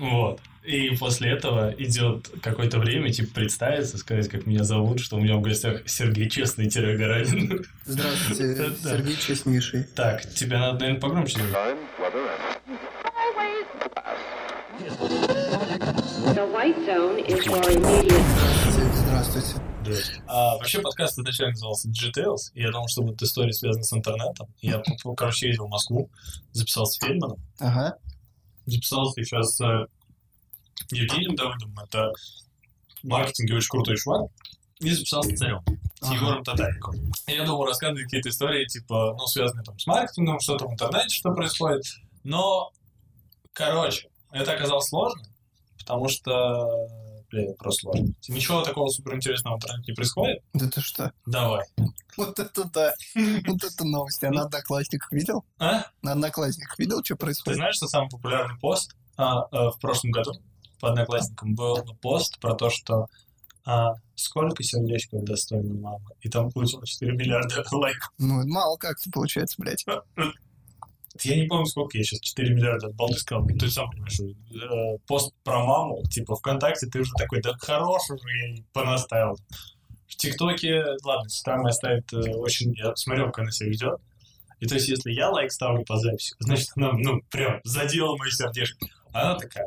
Вот. И после этого идет какое-то время, типа, представиться, сказать, как меня зовут, что у меня в гостях Сергей Честный-Гаранин. Здравствуйте, Да. Сергей Честнейший. Так, тебя надо, наверное, погромче сделать. Здравствуйте, здравствуйте. А, вообще подкаст изначально назывался Details, и я думал, что будет история связана с интернетом. Я, короче, ездил в Москву, записался с Фельдманом, Ага. Записался еще с э, Евгением Давыдовым, это маркетинге очень крутой чувак, и записался царем, с Ага. Егором Татариком. Я думал рассказывать какие-то истории, типа, ну, связанные там с маркетингом, что-то в интернете, что происходит. Но, короче, это оказалось сложно, потому что, блин, просто сложно. Ничего такого суперинтересного в интернете не происходит. Да ты что? Давай. Вот это да. Вот это новость. А на Одноклассниках видел? А? На Одноклассниках видел, что Ты происходит? знаешь, что самый популярный пост а, а, в прошлом году по одноклассникам был пост про то, что а, сколько сердечков достойна мама? И там получилось 4 миллиарда лайков. Ну, мало как-то получается, блядь. Я не помню, сколько я сейчас, 4 миллиарда от балды сказал. Ты сам понимаешь, э, пост про маму, типа ВКонтакте, ты уже такой, да хорош уже, я понаставил. В ТикТоке, ладно, моя ставит э, очень... Я смотрел, как она себя ведет. И то есть, если я лайк ставлю по записи, значит, она, ну, прям задела мое сердечко. Она такая,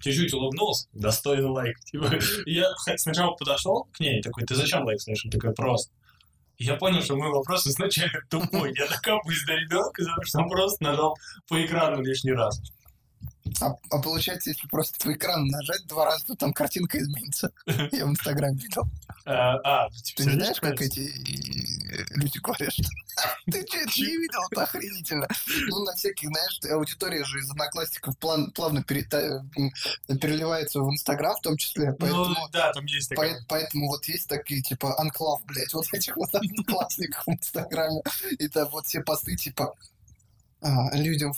чуть-чуть улыбнулась, достойный лайк. Типа, я сначала подошел к ней, такой, ты зачем лайк ставишь? Она такая, просто. Я понял, что мой вопрос изначально тупой. Я докапываюсь до ребенка, потому что он просто нажал по экрану лишний раз. А, а получается, если просто по экрану нажать два раза, то там картинка изменится. Я в Инстаграме видел. А, а, типа, Ты не знаешь, как эти э, люди говорят, что ты что, это не видел? Это охренительно. Ну, на всяких, знаешь, аудитория же из одноклассников плавно переливается в Инстаграм в том числе. Ну, да, там есть такая. Поэт- Поэтому вот есть такие, типа, анклав, блядь, вот этих вот одноклассников в Инстаграме. И там вот все посты, типа, а, людям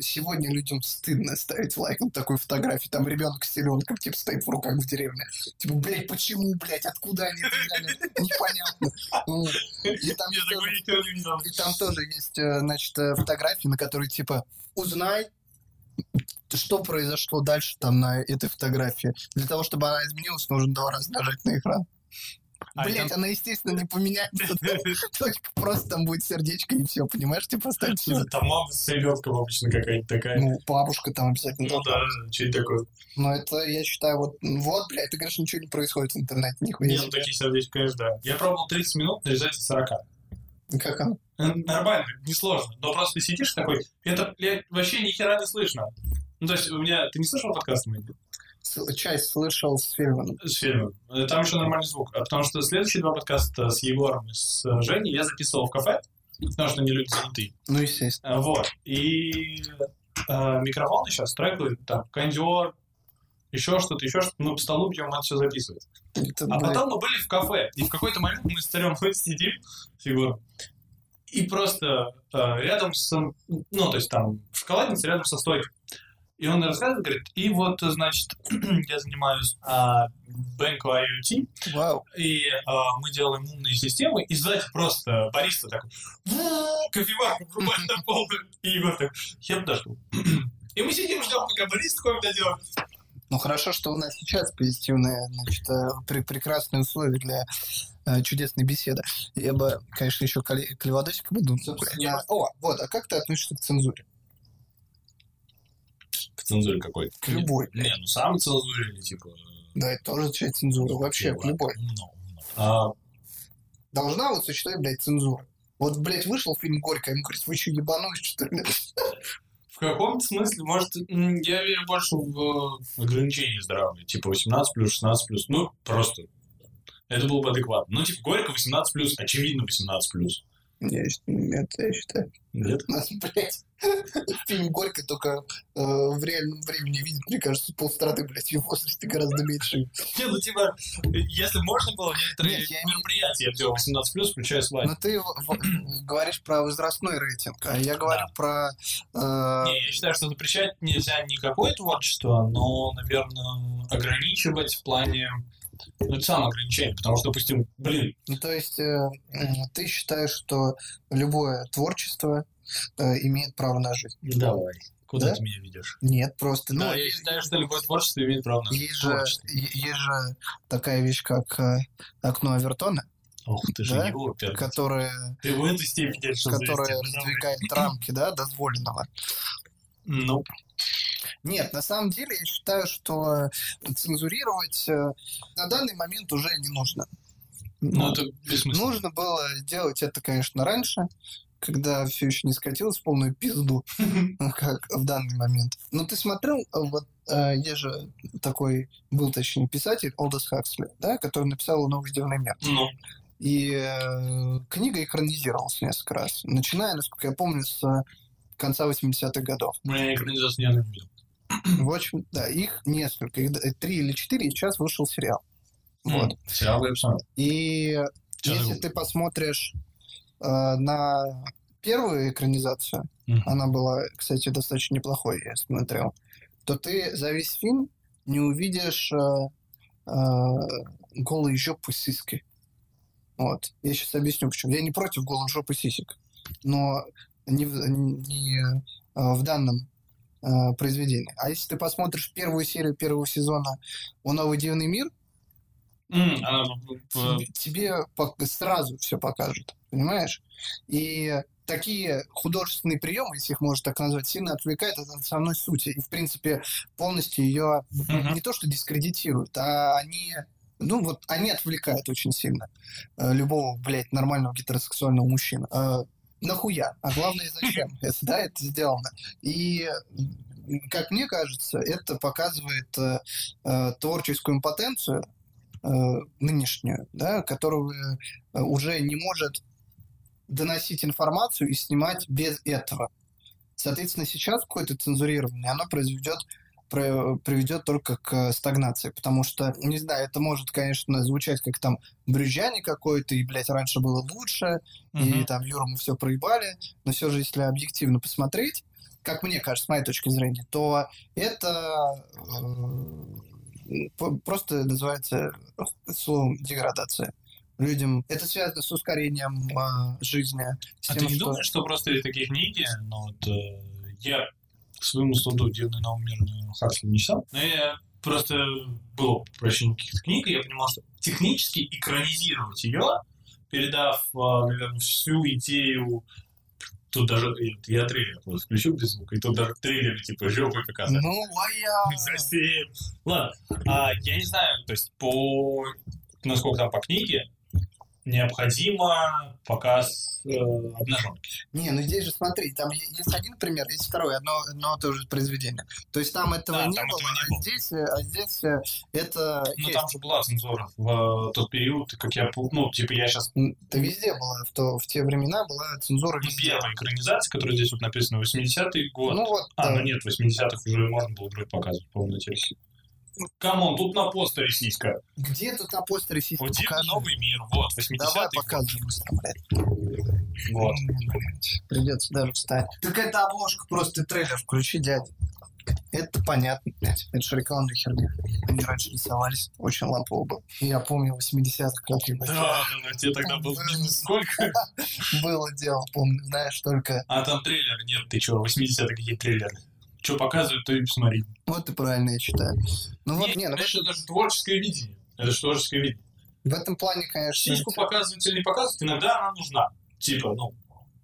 сегодня людям стыдно ставить лайк на такой фотографии. Там ребенок с селенком, типа, стоит в руках в деревне. Типа, блядь, почему, блядь, откуда они это взяли? Непонятно. Ну, И там тоже- и там тоже есть, э, значит, э, фотографии, на которые, типа, узнай, что произошло дальше там на этой фотографии. Для того, чтобы она изменилась, нужно два раза нажать на экран. А, Блять, там- она, естественно, не поменяется. Только просто там будет сердечко и все, понимаешь? Типа поставить все. Там мама с ребенком обычно какая-то такая. Ну, бабушка там обязательно. Ну да, что это такое? Но это, я считаю, вот, вот, блядь, ты говоришь, ничего не происходит в интернете, нихуя Не, ну такие сердечки, конечно, да. Я пробовал 30 минут, нарезать из 40. Как оно? Нормально, несложно. Но просто ты сидишь такой, это, блядь, вообще ни хера не слышно. Ну, то есть у меня... Ты не слышал подкаст мой? Часть слышал с фильмом. С фильмом. Э, Там еще нормальный звук. А потому что следующие два подкаста с Егором и с э, Женей я записывал в кафе, потому что они люди занятые. Ну, естественно. А, Вот. И э, микрофоны сейчас трекают, там, кондер, еще что-то, еще что-то. Мы по столу бьем, это все записывать. Это, А блядь, потом мы были в кафе, и в какой-то момент мы с царем сидим, с Егором, и просто э, рядом с... Ну, то есть там шоколадница рядом со стойкой. И он рассказывает, говорит, и вот, значит, я занимаюсь а, Banco IoT, Вау. и а, мы делаем умные системы, и сзади просто бариста такой, «Ву, кофеварку врубает на полную, и Егор такой, я подожду. И мы сидим, ждем, пока бариста кофе дойдет. Ну хорошо, что у нас сейчас позитивные, значит, э, пре- прекрасные условия для э, чудесной беседы. Я бы, конечно, еще клеводосик бы думал. Собственно, О, вот, а как ты относишься к цензуре? К цензуре какой? К любой, Не, ну сам цензуре или типа... Да, это тоже часть цензуры. Вообще, к любой. Ну, ну. А, Должна вот существовать, блядь, цензура. Вот, блядь, вышел фильм «Горько», ему говорит, вы что, ебанулись, что ли? в каком-то смысле, может, я верю больше в э, ограничения здравые, типа 18 плюс, 16 плюс, ну, просто. Это было бы адекватно. Ну, типа, Горько 18 плюс, очевидно 18 плюс. Я, щ- нет, я считаю. Нет? Нас, блядь, фильм «Горько» только э, в реальном времени видит, мне кажется, полстраны, блядь, в возрасте гораздо меньше. Не, ну, типа, если можно было, некоторые Нет, мероприятия делал 18 плюс, включая слайд. Но ты в- в- говоришь про возрастной рейтинг, а я говорю про... э, Не, я считаю, что запрещать нельзя никакое творчество, но, наверное, ограничивать в плане... Ну, это самоограничение, потому что, допустим, блин, Ну, то есть э, ты считаешь, что любое творчество э, имеет право на жизнь. давай. Куда Да? ты меня ведешь? Нет, просто... Да, ну, я считаю, что любое творчество имеет право на есть же, есть же такая вещь, как э, окно Авертона, Ох, ты же Да? его опять. которая, Ты в этой степени завести. раздвигает рамки, да, дозволенного. Ну, Нет, на самом деле я считаю, что цензурировать э, на данный момент уже не нужно. ну это бессмысленно. Нужно было делать это, конечно, раньше, когда все еще не скатилось в полную пизду, как в данный момент. Но ты смотрел, э, вот э, есть же такой, был точнее писатель, Олдос Хаксли, да, который написал «Новый сделанный мир». Ну, И э, книга экранизировалась несколько раз, начиная, насколько я помню, с э, конца 80-х годов. бля, экранизацию не видел. В общем, да, их несколько, их д- три или четыре, и сейчас вышел сериал. Вот. Сериал. И если ты- посмотришь э, на первую экранизацию, Мгм. она была, кстати, достаточно неплохой, я смотрел, то ты за весь фильм не увидишь э, э, голые жопы сиски. Вот. Я сейчас объясню, почему. Я не против голых жопы сисек, но не не, э, в данном э, произведении. А если ты посмотришь первую серию первого сезона «О новый дивный мир», она п- тебе, тебе сразу все покажут, понимаешь? И такие художественные приемы, если их можно так назвать, сильно отвлекают от основной сути. И, в принципе, полностью ее Мгм. не то что дискредитируют, а они, ну вот, они отвлекают очень сильно э, любого, блядь, нормального гетеросексуального мужчину. Э, Нахуя? А главное, зачем? Это, да, это сделано. И как мне кажется, это показывает э, э, творческую импотенцию э, нынешнюю, да, которая э, уже не может доносить информацию и снимать без этого. Соответственно, сейчас какое-то цензурирование, оно произведет про- приведет только к стагнации, потому что, не знаю, это может, конечно, звучать как там брюзжание какое-то, и, блядь, раньше было лучше, и Мгм. там Юру мы все проебали, но все же, если объективно посмотреть, как мне кажется, с моей точки зрения, то это э, просто называется словом деградация. Людям это связано с ускорением э, жизни, с А тем, ты не что... думаешь, что просто такие книги, ну вот э, я своему студу «Дивный новый мир» на Хаксли не читал, но я просто было прочтение каких-то книг, и я понимал, что технически экранизировать ее, передав, а, наверное, всю идею Тут даже я, трейлер просто включил без звука, и тут даже трейлер типа жопы показали. Ну, а я... Совсем. Ладно, а, я не знаю, то есть по насколько там по книге необходимо показ э, обнаженки. Не, ну здесь же смотри, там есть один пример, есть второй, одно, одно то же произведение. То есть там этого Да, не там было, этого не а было. здесь, э, а здесь э, это Ну есть. там же была цензура в э, тот период, как я ну типа я сейчас Это везде было, в, то, в те времена была цензура ну, везде. первая экранизация, которая здесь вот написано 80-й год. Ну вот, а, да. ну нет, 80-х уже можно было вроде показывать, по-моему, на телевизоре. Come on, тут на постере сиська. где тут на постере сиськи Вот покажи? новый мир, вот, Давай 80-й показывай быстро, блядь. Вот. Придется даже встать. Так это обложка, просто трейлер включи, дядя. Это понятно, блядь. Это же рекламная херня. Они раньше рисовались, очень лампово было. Я помню 80-х, как Да, да, да, тебе тогда был бизнес сколько? было дело, помню, знаешь, только... А там трейлер нет, ты чё, 80-е какие трейлеры? Что показывают, то и посмотри. Вот и правильно я считаю. Ну вот, Нет, не, ну, это же даже творческое видение. Это же творческое видение. в этом плане, конечно... Сиську показывать или не показывать, иногда она нужна. Типа, ну,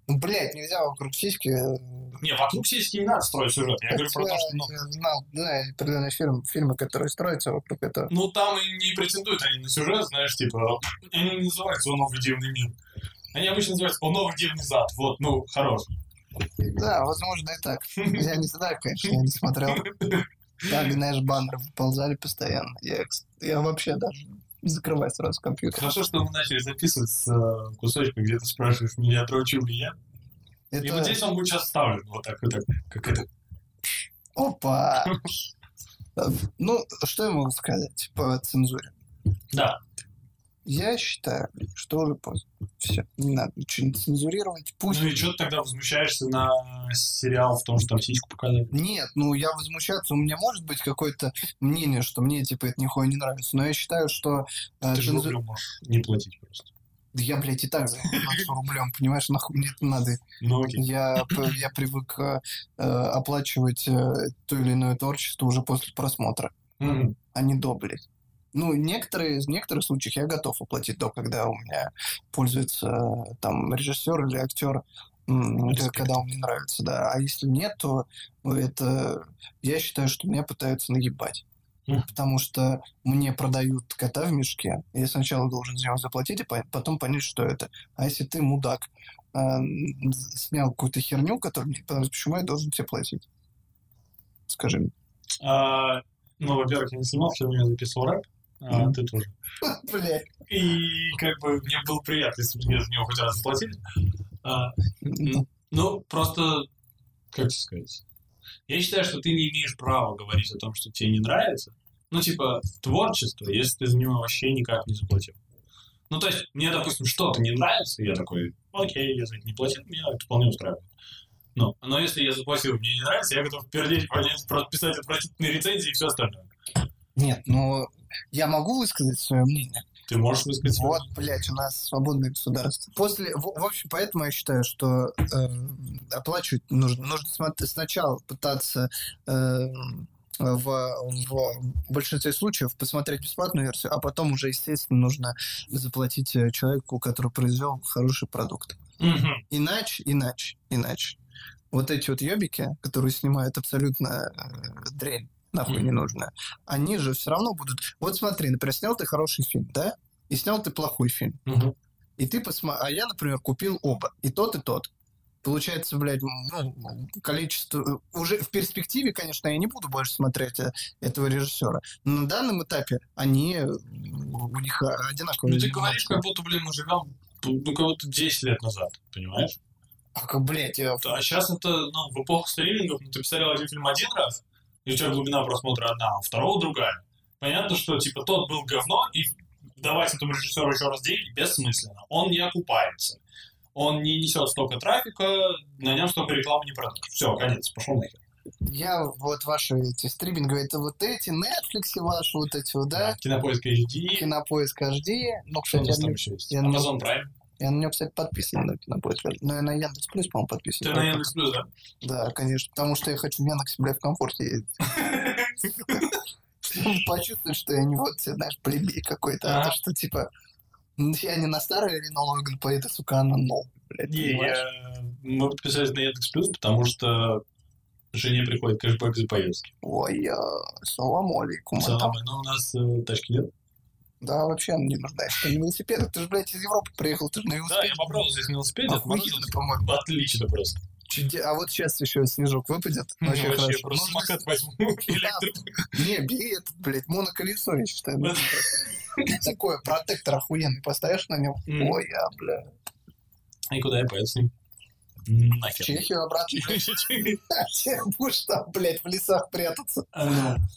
Ну, блядь, нельзя вокруг сиськи... э, не, вокруг сиськи не надо строить сюжет. Я говорю про то, что, ну, я знал, да, определенные фильмы, фильмы, которые строятся вокруг этого. ну, там и не претендуют они на сюжет, знаешь, типа, они не называются «О новый дивный мир». Они обычно называются «О новый дивный зад». Вот, ну, хорош. Да, возможно, и так. Я не знаю, конечно, я не смотрел. Так, знаешь, баннеры выползали постоянно. Я, я вообще даже закрываю сразу компьютер. Хорошо, что мы начали записывать с э, кусочка, где ты спрашиваешь меня, дрочил ли я. И вот Это... здесь он будет сейчас вставлен, вот так, вот так, как это. Опа! Ну, что я могу сказать по цензуре? Да, Я считаю, что уже поздно. Все, не надо ничего не цензурировать. Пусть... ну и что ты тогда возмущаешься на сериал в том, что там сиську показали? Нет, ну я возмущаться, у меня может быть какое-то мнение, что мне типа это нихуя не нравится, но я считаю, что э, Ты же цензу- рублем можешь не платить просто. Да я, блядь, и так занимаюсь рублем, понимаешь, нахуй мне это надо. Ну, окей. Я, я привык э, э, оплачивать э, то или иное творчество уже после просмотра, Мгм. а не до, блядь. Ну, некоторые, в некоторых случаях я готов оплатить до, когда у меня пользуется там режиссер или актер, Респект. когда он мне нравится, да. А если нет, то ну, это я считаю, что меня пытаются наебать. Мгм. Потому что мне продают кота в мешке. Я сначала должен за него заплатить, и по- потом понять, что это. А если ты, мудак, э, снял какую-то херню, которую почему я должен тебе платить? Скажи мне. А, ну, во-первых, я не снимал фильм, я записывал рэп, а Мгм. ты тоже. Блядь. И как бы мне было приятно, если бы мне за него хоть раз заплатили. А, Ну, просто, как тебе сказать, я считаю, что ты не имеешь права говорить о том, что тебе не нравится. Ну, типа, творчество, если ты за него вообще никак не заплатил. Ну, то есть, мне, допустим, что-то не нравится, я такой, окей, я за это не платил, меня это вполне устраивает. Ну, но если я заплатил, мне не нравится, я готов пердеть, понять, просто писать отвратительные рецензии и все остальное. Нет, ну я могу высказать свое мнение. Ты можешь высказать свое Вот, блядь, у нас свободное государство. После, в, в общем, поэтому я считаю, что э, оплачивать нужно. Нужно сначала пытаться э, в, в большинстве случаев посмотреть бесплатную версию, а потом уже, естественно, нужно заплатить э, человеку, который произвел хороший продукт. Мгм. Иначе, иначе, иначе. Вот эти вот ёбики, которые снимают абсолютно э, дрянь, нахуй не нужно, они же все равно будут... Вот смотри, например, снял ты хороший фильм, да? И снял ты плохой фильм. Мгм. И ты посмотри... А я, например, купил оба. И тот, и тот. Получается, блядь, ну, количество... Уже в перспективе, конечно, я не буду больше смотреть э, этого режиссера. Но на данном этапе они... э, У них одинаковые... Ну, ты говоришь, как будто, блин, мы живем, ну, как будто 10 лет назад, понимаешь? А, как, блядь, я... А сейчас это, ну, в эпоху стримингов, ну, ты посмотрел один фильм один раз, и у тебя глубина просмотра одна, а у второго другая. Понятно, что, типа, тот был говно, и давать этому режиссеру еще раз деньги бессмысленно. Он не окупается. Он не несет столько трафика, на нем столько рекламы не продашь. Все, конец, пошел нахер. Я вот ваши эти стриминговые, это вот эти, Netflix ваши вот эти вот, да? Кинопоиск HD. Кинопоиск HD. Ну, Что у кстати, нас я, там еще есть? я Amazon Prime. Я на него, кстати, подписан на Кинопоиск. Но я на Яндекс Плюс, по-моему, подписан. Ты на Яндекс Плюс, да? Да, конечно, потому что я хочу в Яндексе, бля, в комфорте ездить. Почувствовать, что я не вот, знаешь, плебей какой-то, а то, что, типа, м, я не на старый Рено Логан поеду, сука, а на новый, блядь, Не, я... мы подписались на Яндекс Плюс, потому что жене приходит кэшбэк за поездки. Ой, салам алейкум. Салам, но у нас э, тачки нет. Да, вообще не нуждаешься в велосипедах. Ты же, блядь, из Европы приехал, ты же на Да, велосипеде. я попробовал здесь на велосипеде. Охуенно, по-моему. Отлично просто. Чуде- А вот сейчас еще снежок выпадет. Вообще, Вообще, хорошо. просто Нужно самокат возьму. Да. Не, бери этот, блядь, моноколесо, я считаю. Такое, протектор охуенный, поставишь на нем. Мгм. Ой, я, бля. И куда я поеду с ним? В Нахер. Чехию обратно. Будешь там, блядь, в лесах прятаться?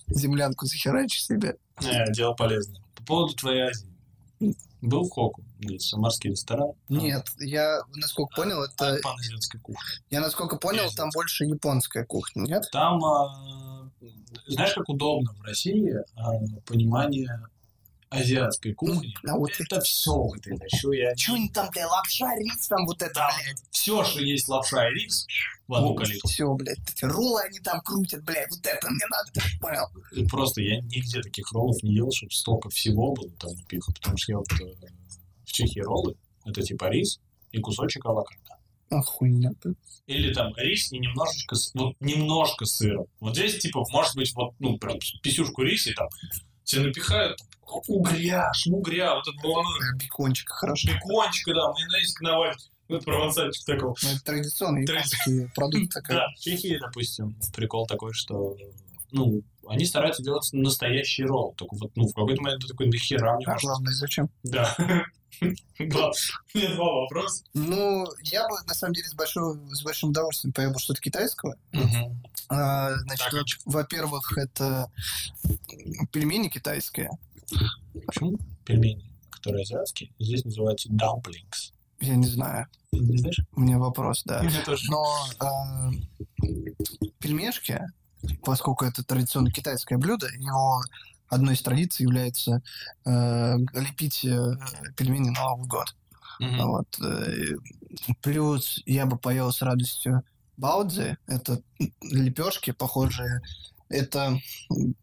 Землянку захерачишь себе. Не, дело полезное. По поводу твоей Азии. Был в Хоку, здесь самарский ресторан. Нет, я, насколько понял, это... Паназиатской кухни. Я, насколько понял, там больше японская кухня, нет? Там, а, знаешь, как удобно в России а, понимание азиатской кухни. А вот Это все вот это, что я... Чё они там, бля, лапша, рис там вот это, блядь. все, что есть лапша и рис в одну калитку. Все, блядь, эти роллы они там крутят, блядь, вот это мне надо, ты понял? Просто я нигде таких роллов не ел, чтобы столько всего было там напихано. Потому что я вот э, в Чехии роллы, это типа рис и кусочек авокадо. Охуенно. Или там рис и немножечко, вот немножко сыра. Вот здесь, типа, может быть, вот, ну, прям писюшку риса, и там тебе напихают угря, шмугря, вот это было, Бекончик хорошо. бекончика, да, майонезик навалить. Вот провансальчик такого. Ну, это традиционные Тради- продукты. как- Да, в Чехии, допустим, прикол такой, что, ну, они стараются делать настоящий ролл. Только вот, ну, в какой-то момент ты такой, нахера мне А главное, зачем? Да. У меня два вопроса. Ну, я бы, на самом деле, с, большой, с большим удовольствием поел бы что-то китайского. А, значит, Так, во- во-первых, это пельмени китайские. Почему пельмени, которые азиатские, здесь называются dumplings? Я не знаю. Не знаешь? У меня вопрос, да. Тоже. Но а, пельмешки, поскольку это традиционно китайское блюдо, его одной из традиций является э, лепить э, пельмени на Новый год. Мгм. Вот. э, Плюс я бы поел с радостью баудзи. Это лепешки, похожие. Это, м,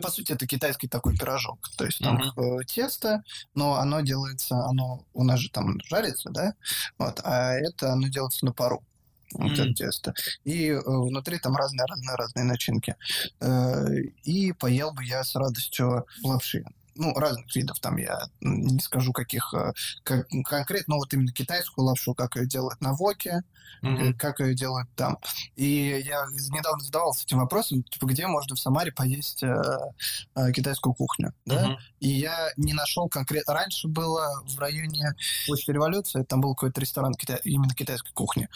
по сути, это китайский такой пирожок. То есть там э, тесто, но оно делается, оно у нас же там жарится, да? Вот, а это оно делается на пару. Вот Мгм. это тесто. И э, внутри там разные разные разные начинки. Э, и поел бы я с радостью лапши. Ну, разных видов там я не скажу каких э, как, конкретно, но вот именно китайскую лапшу, как ее делают на Воке, Мгм. как ее делают там. И я недавно задавался этим вопросом, типа, где можно в Самаре поесть э, э, китайскую кухню, да? Мгм. И я не нашел конкретно. Раньше было в районе Площади Революции, там был какой-то ресторан кита- именно китайской кухни.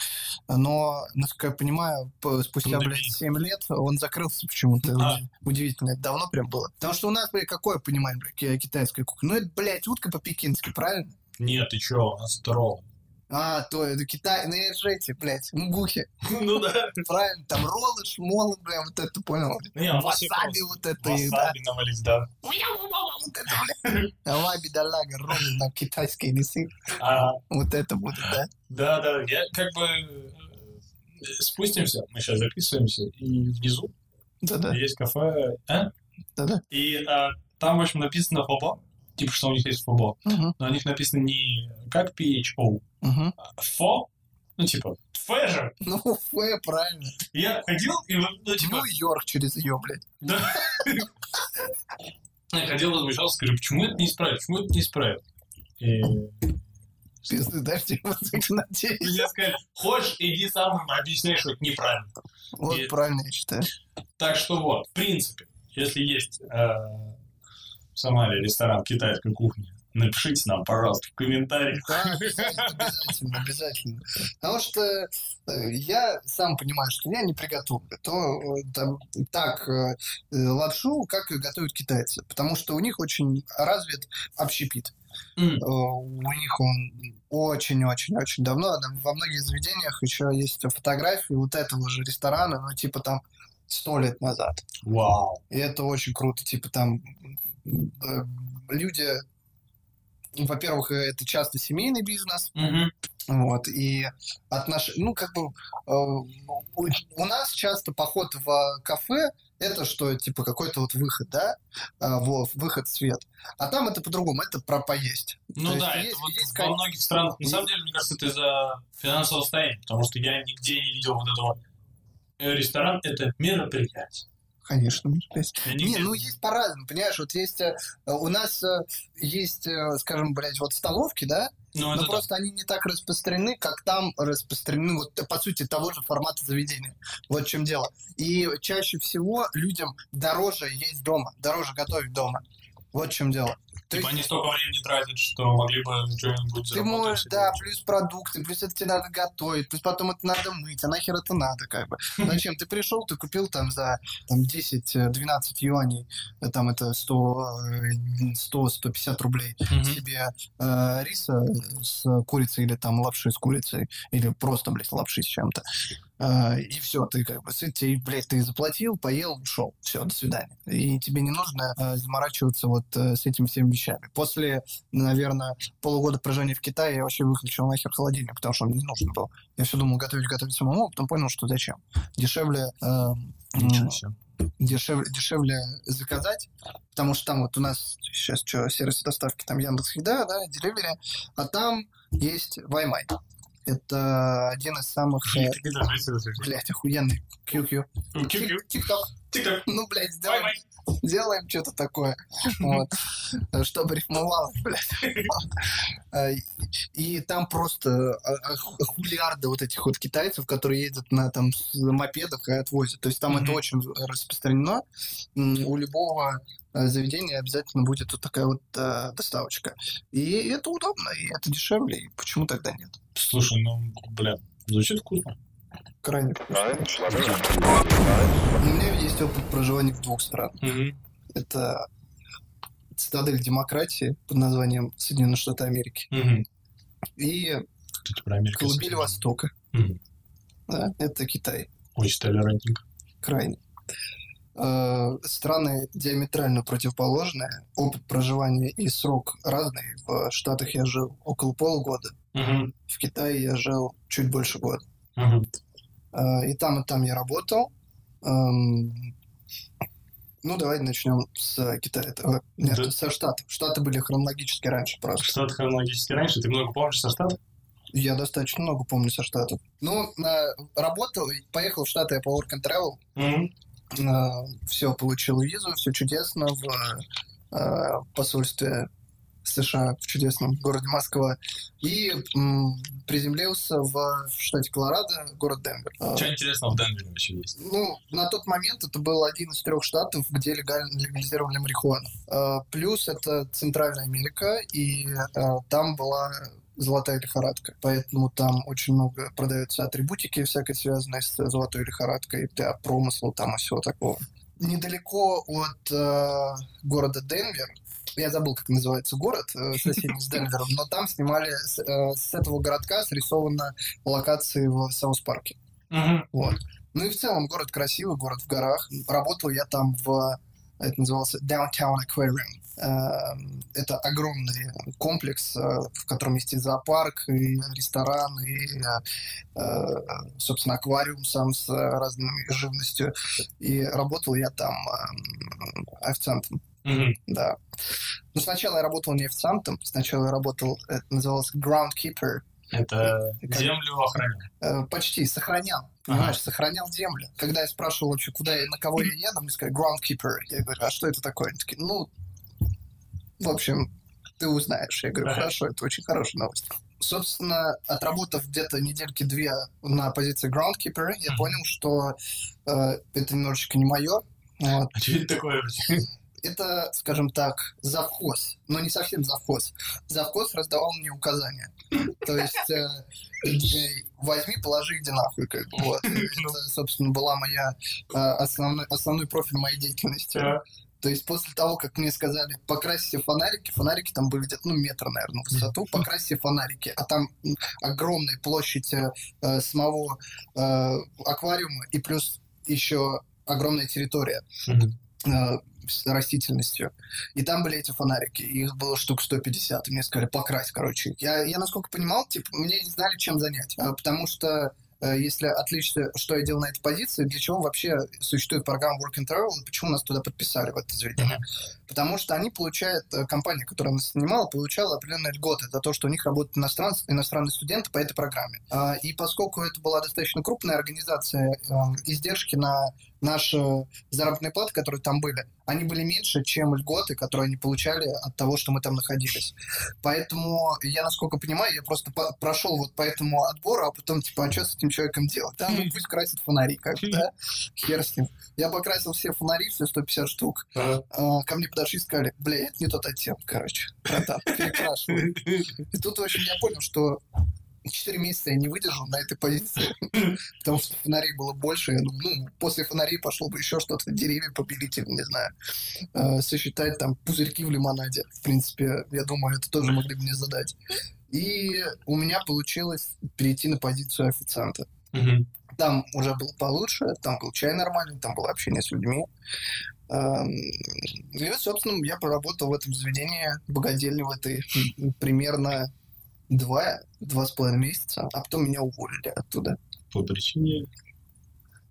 Но, насколько я понимаю, по- спустя, блядь, 7 лет он закрылся почему-то. Уди- Удивительно, это давно прям было. Потому что у нас, блядь, какое понимание, блядь, китайская кухня? Ну, это, блядь, утка по-пекински, правильно? Нет, ты чё, у нас это ролл. А, то это Китай, ну это же эти, блядь, мгухи. Ну да. Правильно, там роллы, шмолы, бля, вот это понял. Не, Васаби вот это, да. Васаби навалить, да. Вот это, бля. Давай, бедолага, роллы на китайские лесы. А, Вот это будет, да. Да, да, я как бы э, спустимся, мы сейчас записываемся, и внизу Да-да, есть кафе, а? да-да. И а, там, в общем, написано фобо, типа, что у них есть фобо, Мгм, но у них написано не как PHO, мгм. а фо, ну, типа, фэ же. Ну, фэ, правильно. Я ходил, и, вот, ну, типа, Ну, Йорк через ее, блядь. да. Я ходил, возмущался, говорю, почему это не исправить, почему это не исправить? И Пизды вот так надеюсь. мне сказали, хочешь, иди сам объясняй, что это неправильно. Вот И- правильно, я считаю. Так что вот, в принципе, если есть э, в Самаре ресторан китайской кухни, напишите нам, пожалуйста, в комментариях. Да, обязательно, обязательно. Потому что э, я сам понимаю, что я не приготовлю. То э, там, так э, лапшу, как готовят китайцы. Потому что у них очень развит общепит. Э, У них он очень-очень-очень давно. Во многих заведениях еще есть фотографии вот этого же ресторана, ну, типа там сто лет назад. Вау. И это очень круто. Типа там э, люди, во-первых, э, это часто семейный бизнес, Мгм. вот, и отнош... ну, как бы, э, у, нас часто поход в кафе это что, типа, какой-то вот выход, да, А, во- выход в свет. А там это по-другому, это про поесть. Ну То да, есть это есть- вот есть во кон- многих странах, на самом деле, мне кажется, это из-за финансового состояния, потому что я нигде не видел вот этого. Э, Ресторан — это мероприятие. Конечно. Я Не, ну есть по-разному, понимаешь, вот есть, э, у нас э, есть, э, скажем, блядь, вот столовки, да, Ну, но это да. просто они не так распространены, как там распространены, вот, по сути, того же формата заведения. Вот в чем дело. И чаще всего людям дороже есть дома, дороже готовить дома. Вот в чем дело. То Типа есть они столько времени тратят, что могли бы что-нибудь ты можешь, себе. да, плюс продукты, плюс это тебе надо готовить, плюс потом это надо мыть, а нахер это надо, как бы. Зачем? Ты пришел, ты купил там за там, 10-12 юаней, э, там это 100-150 рублей Мгм. себе э, риса с курицей или там лапши с курицей, или просто, блядь, лапши с чем-то. Э, и все, ты как бы сыт, и, блядь, ты заплатил, поел, ушел. Все, до свидания. И тебе не нужно э, заморачиваться вот э, с этими всеми вещами. После, наверное, полугода проживания в Китае я вообще выключил нахер холодильник, потому что он не нужен был. Я все думал готовить, готовить самому, а потом понял, что зачем. Дешевле э, Ничего себе. дешевле, дешевле заказать, потому что там вот у нас сейчас что, сервис доставки, там Яндекс Еда, да, Delivery, а там есть Ваймай. Это один из самых, э, блядь, охуенный QQ. Кю-кю. TikTok. Тик-так. Ну, блядь, сделаем, Сделаем что-то такое. Вот. Чтобы рифмовало, блядь. А, и- там просто а, хулиарды вот этих вот китайцев, которые ездят на там мопедах и отвозят. То есть там это очень распространено. У любого э, заведения обязательно будет вот такая вот э, доставочка. И это удобно, и это дешевле. И почему тогда нет? Слушай, ну, бля, звучит вкусно. Крайне. У меня есть опыт проживания в двух странах. Это цитадель демократии под названием Соединенные Штаты Америки Мгм. и. Колыбель. Востока. Мгм. Да, это Китай. Очень толерантненько. Крайне. Э, страны диаметрально противоположные, опыт проживания и срок разный. В Штатах я жил около полугода, Мгм. в Китае я жил чуть больше года. Мгм. Э, И там, и там я работал. Эм, Ну, давай начнем с Китая. Э, Нет, Да. со Штатов. Штаты были хронологически раньше просто. Штат хронологически раньше. Ты много помнишь со штата? Я достаточно много помню со Штатов. Ну, на- работал, поехал в Штаты я по work and travel. все, получил визу, все чудесно в э, посольстве США в чудесном городе Москва. И м, приземлился в штате Колорадо, город Денвер. Э, Что интересного в Денвере вообще есть? Ну, на тот момент это был один из трех штатов, где легально легализировали марихуану. Э, Плюс это Центральная Америка, и э, там была золотая лихорадка. Поэтому там очень много продаются атрибутики всякой, связанной с золотой лихорадкой, для промысла там и всего такого. Недалеко от э, города Денвер, я забыл, как называется город, э, соседний с Денвером, но там снимали с, э, с этого городка срисована локации в Саус-парке. Вот. Ну и в целом город красивый, город в горах. Работал я там в, это назывался Downtown Aquarium. Эм, Это огромный комплекс, э, в котором есть и зоопарк, и ресторан, и, э, э, собственно, аквариум сам с разными живностью. И работал я там эм, официантом. Мгм. Да. Но сначала я работал не официантом, сначала я работал, это называлось groundkeeper, Это Как- землю охраняют. Э, почти сохранял. Понимаешь, сохранял землю. Когда я спрашивал вообще, куда я, на кого я еду, мне сказали groundkeeper. Я говорю, а что это такое? Они такие, ну, в общем, ты узнаешь. Я говорю, Ага. хорошо, это очень хорошая новость. Собственно, отработав где-то недельки две на позиции groundkeeper, я понял, что э, это немножечко не мое. Вот. А что это такое? Это, скажем так, завхоз, но не совсем завхоз. Завхоз раздавал мне указания. То есть э, возьми, положи, иди нахуй. Как вот. Это, собственно, была моя э, основной, основной профиль моей деятельности. То есть после того, как мне сказали, покрась все фонарики, фонарики там были где-то, ну, метр, наверное, в высоту, покрась все фонарики, а там огромная площадь э, э, самого э, аквариума и плюс еще огромная территория э, растительностью. И там были эти фонарики. Их было штук 150. И мне сказали, покрась, короче. Я, я насколько понимал, типа, мне не знали, чем занять. А, Потому что э, если отлично, что я делал на этой позиции, для чего вообще существует программа Work and Travel, почему нас туда подписали в это заведение? Потому что они получают, э, компания, которая нас снимала, получала определенные льготы за то, что у них работают иностранцы, иностранные студенты по этой программе. А, И поскольку это была достаточно крупная организация, э, издержки на наши заработные платы, которые там были, они были меньше, чем льготы, которые они получали от того, что мы там находились. Поэтому я, насколько понимаю, я просто по- прошел вот по этому отбору, а потом, типа, а что с этим человеком делать? Да, ну пусть красит фонари, как бы, да? Хер с ним. Я покрасил все фонари, все 150 штук. А, Ко мне подошли и сказали, бля, это не тот оттенок, короче. Братан, перекрашивай. И тут, в общем, я понял, что четыре месяца я не выдержал на этой позиции, потому что фонарей было больше. Я думаю, ну, после фонарей пошло бы еще что-то, деревья побелить, или, не знаю, э, сосчитать там пузырьки в лимонаде. В принципе, я думаю, это тоже могли бы мне задать. И у меня получилось перейти на позицию официанта. Там уже было получше, там был чай нормальный, там было общение с людьми. Эм, И, собственно, я проработал в этом заведении богадельни в этой примерно два, два с половиной месяца, а потом меня уволили оттуда. По причине...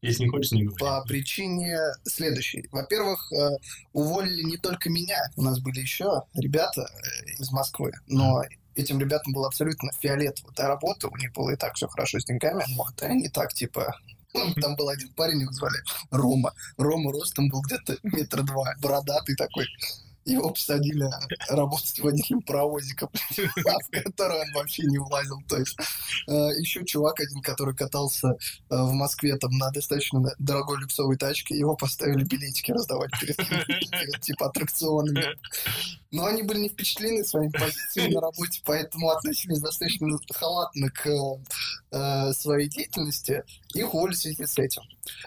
Если не хочешь, не говори. По причине следующей. Во-первых, э, уволили не только меня, у нас были еще ребята э, из Москвы, но этим ребятам было абсолютно фиолетово до работы, у них было и так все хорошо с деньгами, вот, и они так, типа, ну, там был один парень, его звали Рома. Рома ростом был где-то метр два, бородатый такой. Его посадили работать водителем паровозика, в который он вообще не влазил. То есть э, еще чувак один, который катался э, в Москве там на достаточно дорогой люксовой тачке, его поставили билетики раздавать перед, типа аттракционами. Но они были не впечатлены своими позициями на работе, поэтому относились достаточно халатно к э, своей деятельности. Их уволили в связи с этим.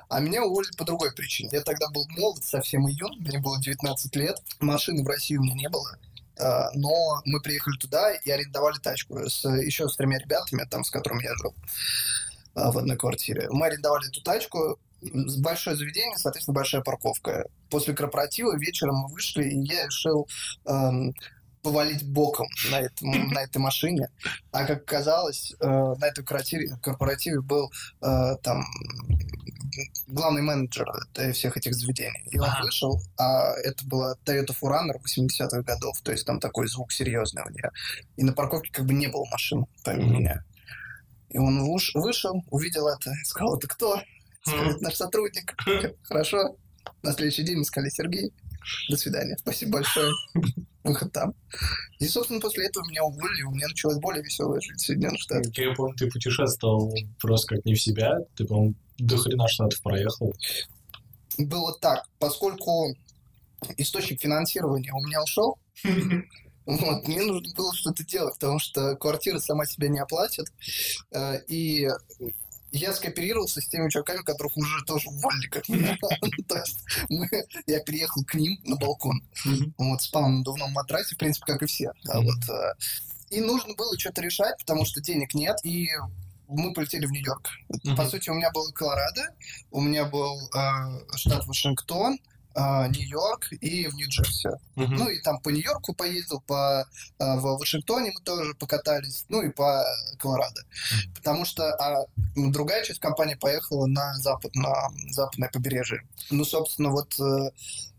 А меня уволили по другой причине. Я тогда был молод, совсем июнь, мне было 19 лет. Машины в России у меня не было. А, Но мы приехали туда и арендовали тачку с, еще с тремя ребятами, там, с которыми я жил а, в одной квартире. Мы арендовали эту тачку, большое заведение, соответственно, большая парковка. После корпоратива вечером мы вышли, и я решил эм, повалить боком на, этом, на этой машине. А как оказалось, э, на этом корпоративе, корпоративе был э, там главный менеджер всех этих заведений. И он вышел, а это была Toyota Forerunner 80-х годов, то есть там такой звук серьезный у нее. И на парковке как бы не было машин, помимо меня. И он вышел, увидел это, сказал, это кто? Сказал, это наш сотрудник. Хорошо. На следующий день мы сказали, Сергей, до свидания, спасибо большое. Выход там. И, собственно, после этого меня уволили, у меня началась более веселая жизнь в Соединенных Штатах. Я помню, ты путешествовал просто как не в себя. Ты, по-моему, до хрена штатов проехал. Было так, поскольку источник финансирования у меня ушел, вот, мне нужно было что-то делать, потому что квартира сама себя не оплатит. Э, И я скооперировался с теми чуваками, которых уже тоже уволили, как меня. То есть мы- я переехал к ним на балкон. Вот, спал на надувном матрасе, в принципе, как и все. А вот, э, и нужно было что-то решать, потому что денег нет, и мы полетели в Нью-Йорк. По сути, у меня был Колорадо, у меня был э, штат Вашингтон, Нью-Йорк и в Нью-Джерси. Мгм. Ну и там по Нью-Йорку поездил, по, э, в Вашингтоне мы тоже покатались, ну и по Колорадо. Потому что а, другая часть компании поехала на, запад, на западное побережье. Ну, собственно, вот э,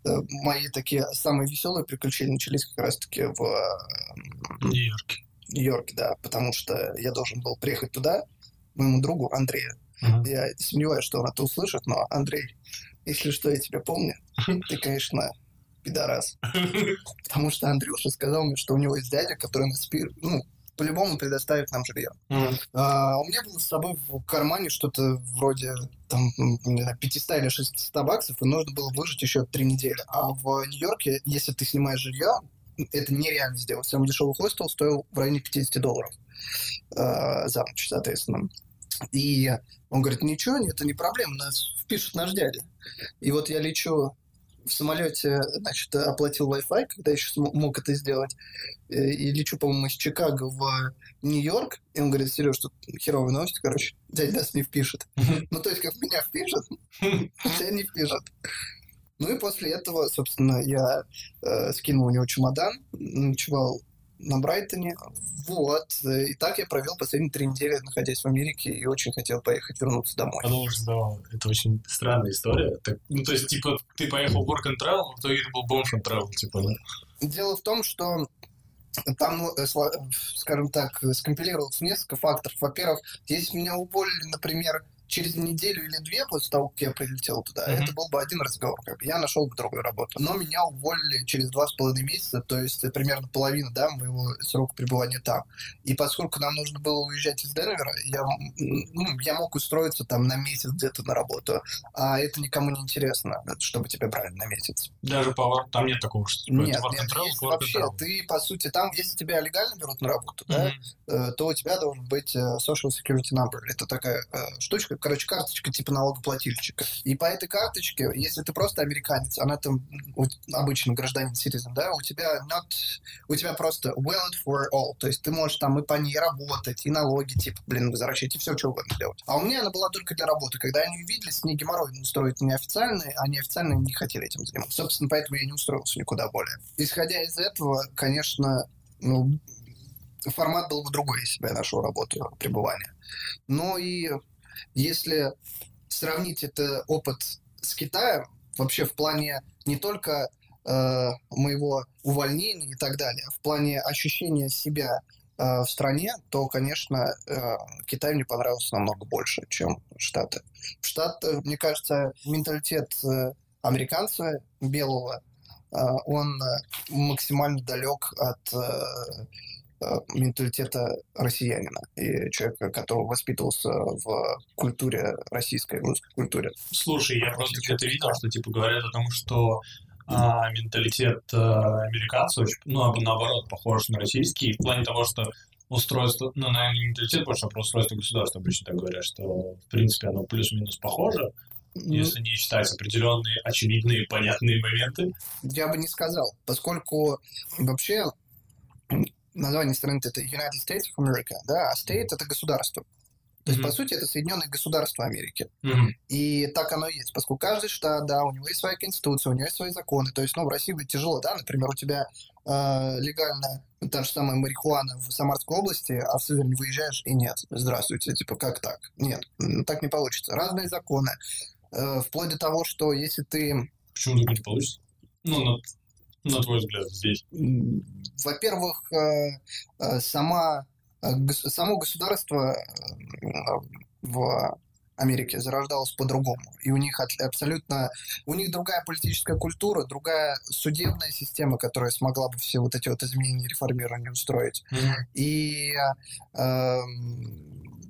э, мои такие самые веселые приключения начались как раз-таки в э, Нью-Йорке. Нью-Йорке, да, потому что я должен был приехать туда, моему другу Андрею. Мгм. Я сомневаюсь, что он это услышит, но, Андрей, если что, я тебя помню. Ты, конечно, пидорас. Потому что Андрюша сказал мне, что у него есть дядя, который нас пи- ну, по-любому предоставит нам жилье. Мгм. А, у меня было с собой в кармане что-то вроде там, не знаю, 500 или 600 баксов, и нужно было выжить еще три недели. А в Нью-Йорке, если ты снимаешь жилье, это нереально сделать. Самый дешевый хостел стоил в районе 50 долларов э, за ночь, соответственно. И он говорит, ничего, это не проблема, нас впишут наш дядя. И вот я лечу в самолете, значит, оплатил Wi-Fi, когда еще мог это сделать, э, и лечу, по-моему, из Чикаго в Нью-Йорк, и он говорит, Сереж, тут херовые новости, короче, дядя нас не впишет. Ну, то есть, как меня впишет, тебя не впишет. Ну и после этого, собственно, я э, скинул у него чемодан, ночевал на Брайтоне. Вот. И так я провел последние три недели, находясь в Америке, и очень хотел поехать вернуться домой. Потому что это очень странная история. Так, ну, то есть, типа, ты поехал в work and travel, в итоге ты был бомж and travel, типа, да? Дело в том, что там, э, сла- скажем так, скомпилировалось несколько факторов. Во-первых, если меня уволили, например, через неделю или две после того, как я прилетел туда, Мгм. это был бы один разговор. Как бы. Я нашел бы другую работу. Но меня уволили через два с половиной месяца, то есть это примерно половина да, моего срока пребывания там. И поскольку нам нужно было уезжать из Денвера, я, ну, я мог устроиться там на месяц где-то на работу. А это никому не интересно, чтобы тебя брали на месяц. Даже по там нет такого, что типа, Нет, это нет, travel, вообще, travel. ты, по сути, там, если тебя легально берут на работу, да, Мгм. э, то у тебя должен быть э, Social Security Number. Это такая э, штучка, короче, карточка типа налогоплательщика. И по этой карточке, если ты просто американец, она там обычно гражданин citizen, да, у тебя not, у тебя просто valid for all. То есть ты можешь там и по ней работать, и налоги, типа, блин, возвращать, и все, что угодно делать. А у меня она была только для работы. Когда они увидели, с ней геморрой устроить неофициальные, а неофициальные не хотели этим заниматься. Собственно, поэтому я не устроился никуда более. Исходя из этого, конечно, ну, формат был бы другой, если бы я нашел работу пребывания. Но и если сравнить это опыт с Китаем, вообще в плане не только э, моего увольнения и так далее, а в плане ощущения себя э, в стране, то, конечно, э, Китай мне понравился намного больше, чем Штаты. В Штатах, мне кажется, менталитет э, американца белого, э, он э, максимально далек от э, менталитета россиянина и человека, который воспитывался в культуре российской, русской культуре. Слушай, я просто где-то видел, что типа говорят о том, что а, менталитет а, американцев, ну, наоборот, похож на российский, в плане того, что устройство, ну, наверное, не менталитет, больше а про устройство государства обычно так говорят, что, в принципе, оно плюс-минус похоже, Ну, если не считать определенные очевидные понятные моменты. Я бы не сказал, поскольку вообще название страны это United States of America, да, а state это государство. То есть, Мгм. по сути, это Соединенные Государства Америки. Мгм. И так оно и есть, поскольку каждый штат, да, у него есть своя конституция, у него есть свои законы. То есть, ну, в России будет тяжело, да, например, у тебя э, легально та же самая марихуана в Самарской области, а в Сызрань выезжаешь и нет. Здравствуйте, типа, как так? Нет, так не получится. Разные законы. Э, вплоть до того, что если ты Почему так не получится? Ну, на, на твой взгляд, здесь. Во-первых, э, э, сама, э, само государство в Америке зарождалось по-другому. И у них от- абсолютно... У них другая политическая культура, другая судебная система, которая смогла бы все вот эти вот изменения и реформирования устроить. И э, эм,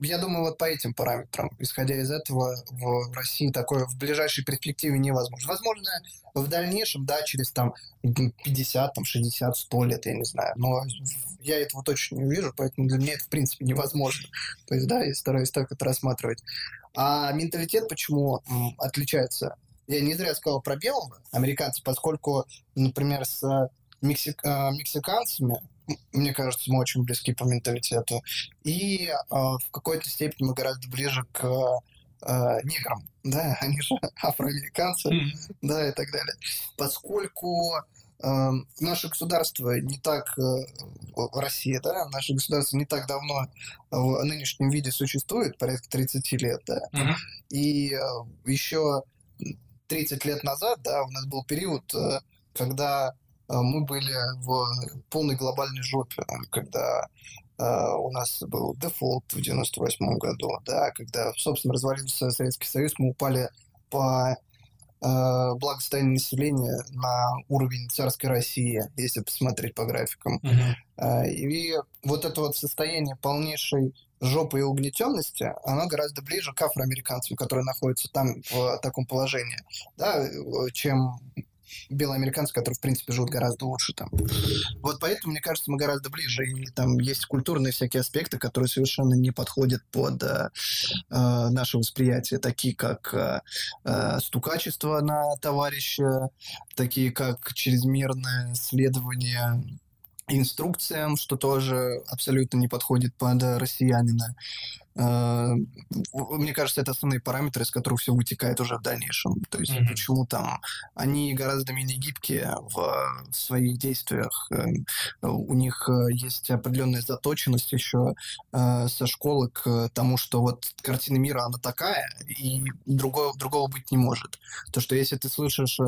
я думаю, вот по этим параметрам, исходя из этого, в России такое в ближайшей перспективе невозможно. Возможно, в дальнейшем, да, через там 50, там, 60, 100 лет, я не знаю. Но я этого точно не увижу, поэтому для меня это, в принципе, невозможно. То есть, да, я стараюсь так это рассматривать. А менталитет почему отличается? Я не зря сказал про белого американца, поскольку, например, с э, мексик- э, мексиканцами, мне кажется, мы очень близки по менталитету. И э, в какой-то степени мы гораздо ближе к э, неграм. Да, они же афроамериканцы Мгм. да, и так далее. Поскольку э, наше государство не так, э, Россия, да, наше государство не так давно в нынешнем виде существует, порядка 30 лет, да, Мгм. и э, еще 30 лет назад, да, у нас был период, э, когда мы были в полной глобальной жопе, когда э, у нас был дефолт в 98 году, да, когда, собственно, развалился Советский Союз, мы упали по э, благосостоянию населения на уровень царской России, если посмотреть по графикам. Э, И вот это вот состояние полнейшей жопы и угнетенности, оно гораздо ближе к афроамериканцам, которые находятся там в таком положении, да, чем белоамериканцы, которые, в принципе, живут гораздо лучше там. Вот поэтому, мне кажется, мы гораздо ближе. И там есть культурные всякие аспекты, которые совершенно не подходят под э, э, наше восприятие, такие как э, э, стукачество на товарища, такие как чрезмерное следование инструкциям, что тоже абсолютно не подходит под россиянина. Э, Мне кажется, это основные параметры, из которых все вытекает уже в дальнейшем. То есть Мгм. почему там они гораздо менее гибкие в своих действиях. Э, У них э, есть определенная заточенность еще э, со школы к тому, что вот картина мира, она такая, и другого, другого быть не может. То, что если ты слышишь,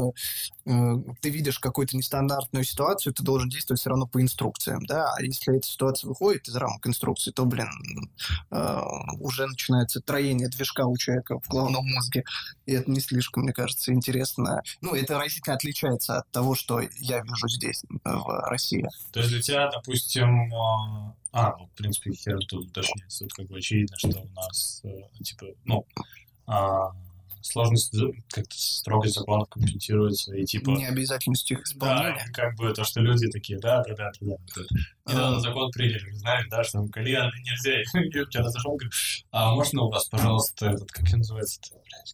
ты видишь какую-то нестандартную ситуацию, ты должен действовать все равно по инструкциям, да, а если эта ситуация выходит из рамок инструкции, то, блин, уже начинается троение движка у человека в головном мозге, и это не слишком, мне кажется, интересно. Ну, это разительно отличается от того, что я вижу здесь, э, в России. То есть для тебя, допустим, а, а, ну, в принципе, хер тут уточняется. Тут как бы очевидно, что у нас, э, типа, ну, а, сложность как-то строгость законов компенсируется, и типа... Необязательность их Да, исполнения. и как бы то, что люди такие, да, да, да, да, да. Недавно А. закон приняли, знаешь, да, что там кальян нельзя. Я вчера зашел, говорю, а можно у вас, пожалуйста, этот, как он называется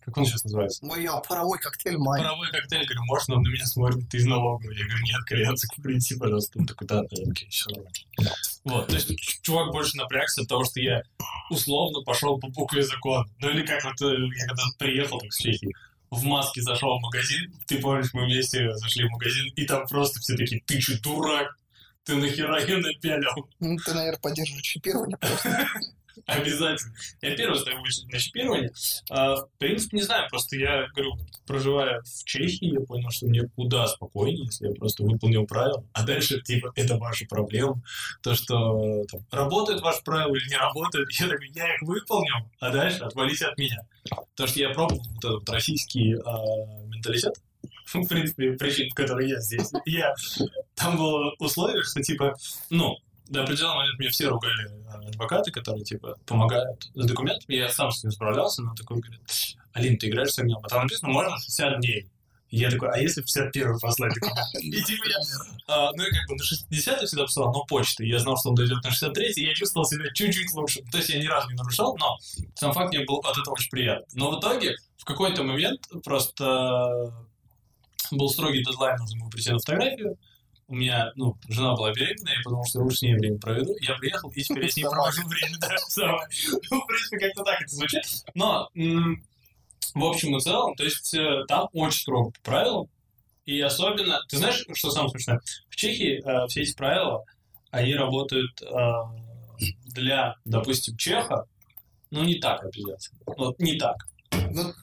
Как он сейчас называется? Ой, я паровой коктейль май. Паровой коктейль, говорю, можно, он на меня смотрит, ты из налоговой. Я говорю, нет, кальян, принеси, пожалуйста. Он такой, да, да, окей, все. Вот, то есть чувак больше напрягся от того, что я условно пошел по букве закона. Ну или как вот э, я когда приехал так, с Чехии, в маске зашел в магазин, ты помнишь, мы вместе зашли в магазин, и там просто все такие, ты че, дурак? Ты нахера ее напялил? Ну, ты, наверное, поддерживаешь чипирование. Обязательно. Я первый ставлю на чипирование. А, в принципе, не знаю, просто я, говорю, проживая в Чехии, я понял, что мне куда спокойнее, если я просто выполнил правила. А дальше, типа, это ваша проблема. То, что там, работают ваши правила или не работают, я такой, я их выполнил, а дальше отвалите от меня. Потому что я пробовал вот этот российский а, менталитет, в принципе, причин, по которой я здесь. Я... Там было условие, что, типа, ну, до определенного момента мне все ругали а, адвокаты, которые, типа, помогают с документами. Я сам с ним справлялся, но такой говорит, Алин, ты играешь с огнем. А там написано, можно 60 дней. И я такой, а если в 51 послать документ? И типа я, ну я как бы на 60 я всегда посылал, но почты. Я знал, что он дойдет на 63 и я чувствовал себя чуть-чуть лучше. То есть я ни разу не нарушал, но сам факт мне был от этого очень приятно. Но в итоге в какой-то момент просто был строгий дедлайн, нужно было прийти на фотографию, у меня, ну, жена была беременная, я подумал, что лучше с ней время проведу. Я приехал, и теперь я с ней провожу время, да, сама. Ну, в принципе, как-то так это звучит. Но, в общем и целом, то есть э, там очень строго по правилам. И особенно, ты знаешь, что самое смешное? В Чехии э, все эти правила, они работают э, для, допустим, чеха, ну, не так обязательно. Вот не так. Ну,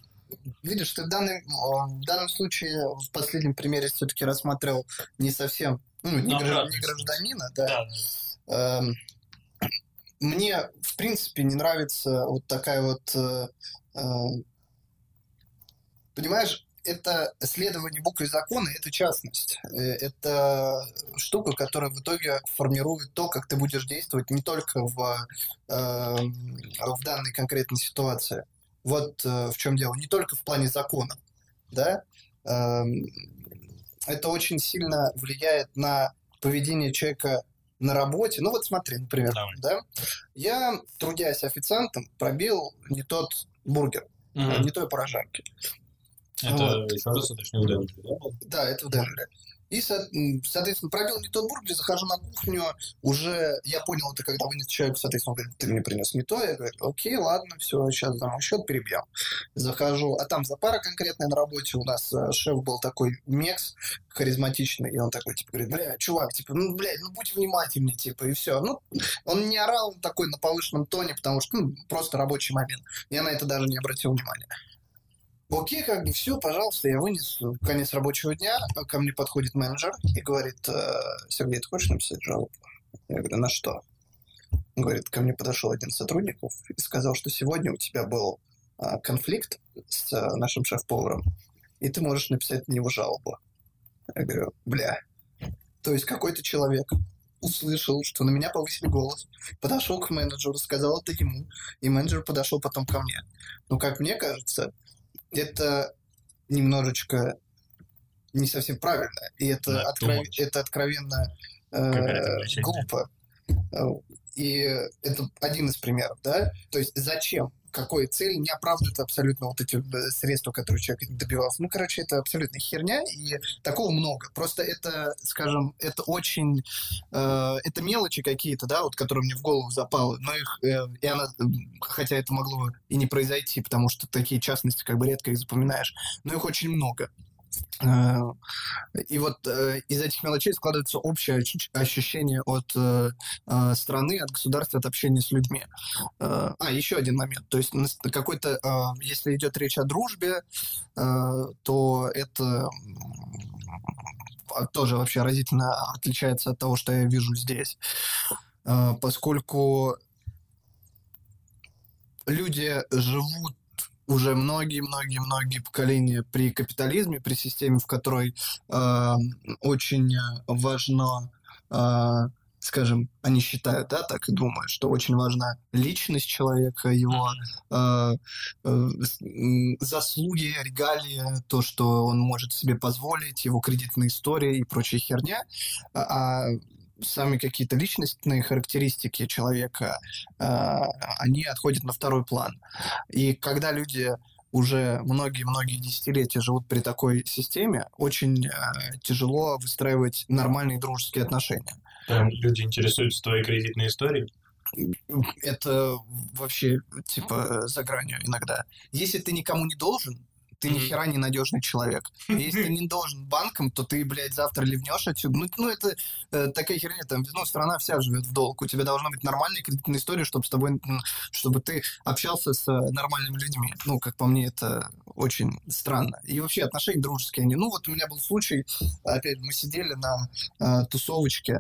видишь, ты в, данный, в данном случае в последнем примере все-таки рассматривал не совсем, ну, не, граждан- не гражданина, да. Да. Эм, Мне, в принципе, не нравится вот такая вот... э, э, Понимаешь, это следование букве закона, это частность. Э, Это штука, которая в итоге формирует то, как ты будешь действовать не только в, эм, в данной конкретной ситуации. Вот э, в чем дело. Не только в плане закона. Да? Эм, Это очень сильно влияет на поведение человека на работе. Ну вот смотри, например, Давай. да? Я, трудясь официантом, пробил не тот бургер, Мгм. не той поражанки. Это Вот. еще раз уточню, в Денвере, да? Да, это в Денвере. И, соответственно, пробил не тот бургер, захожу на кухню, уже я понял это, когда вынес человек, соответственно, он говорит, ты мне принес не то, я говорю, окей, ладно, все, сейчас за мой счет перебьем. Захожу, а там запара конкретная на работе, у нас э, шеф был такой мекс, харизматичный, и он такой, типа, говорит, бля, чувак, типа, ну, блядь, ну, будь внимательней, типа, и все. Ну, он не орал, такой на повышенном тоне, потому что, ну, просто рабочий момент. Я на это даже не обратил внимания. Окей, как бы все, пожалуйста, я вынес конец рабочего дня, ко мне подходит менеджер и говорит, «Э, Сергей, ты хочешь написать жалобу? Я говорю, на что? Он говорит, ко мне подошел один из сотрудников и сказал, что сегодня у тебя был а, конфликт с а, нашим шеф-поваром, и ты можешь написать на него жалобу. Я говорю, бля. То есть какой-то человек услышал, что на меня повысили голос, подошел к менеджеру, сказал это ему, и менеджер подошел потом ко мне. Ну, как мне кажется, это немножечко не совсем правильно, и это, Да, откров- это откровенно э, глупо. Э, И это один из примеров, да? То есть зачем? Какой цель не оправдывает абсолютно вот эти э, средства, которые человек добивался. Ну, короче, это абсолютно херня, и такого много. Просто это, скажем, это очень... э, это мелочи какие-то, да, вот, которые мне в голову запало, но их... э, и она, м, хотя это могло и не произойти, потому что такие частности как бы редко их запоминаешь, но их очень много. Э, И вот э, из этих мелочей складывается общее ощущ- ощущение от э, страны, от государства, от общения с людьми. А, еще один момент. То есть какой-то, если идет речь о дружбе, то это м, тоже вообще разительно отличается от того, что я вижу здесь. Поскольку люди живут уже многие-многие-многие поколения при капитализме, при системе, в которой э, очень важно, э, скажем, они считают, да, так и думают, что очень важна личность человека, его э, э, заслуги, регалии, то, что он может себе позволить, его кредитная история и прочая херня. А, а сами какие-то личностные характеристики человека, э, они отходят на второй план. И когда люди уже многие-многие десятилетия живут при такой системе, очень э, тяжело выстраивать нормальные дружеские отношения. Прям люди интересуются твоей кредитной историей. Это вообще типа за гранью иногда. Если ты никому не должен, ты ни хера не надежный человек. И Если ты не должен банкам, то ты, блядь, завтра ливнешь отсюда. Ну, ну это э, такая херня, там, ну, страна вся живет в долг. У тебя должна быть нормальная кредитная история, чтобы с тобой, чтобы ты общался с э, нормальными людьми. Ну, как по мне, это очень странно. И вообще отношения дружеские они. Ну, вот у меня был случай, опять мы сидели на э, тусовочке, э,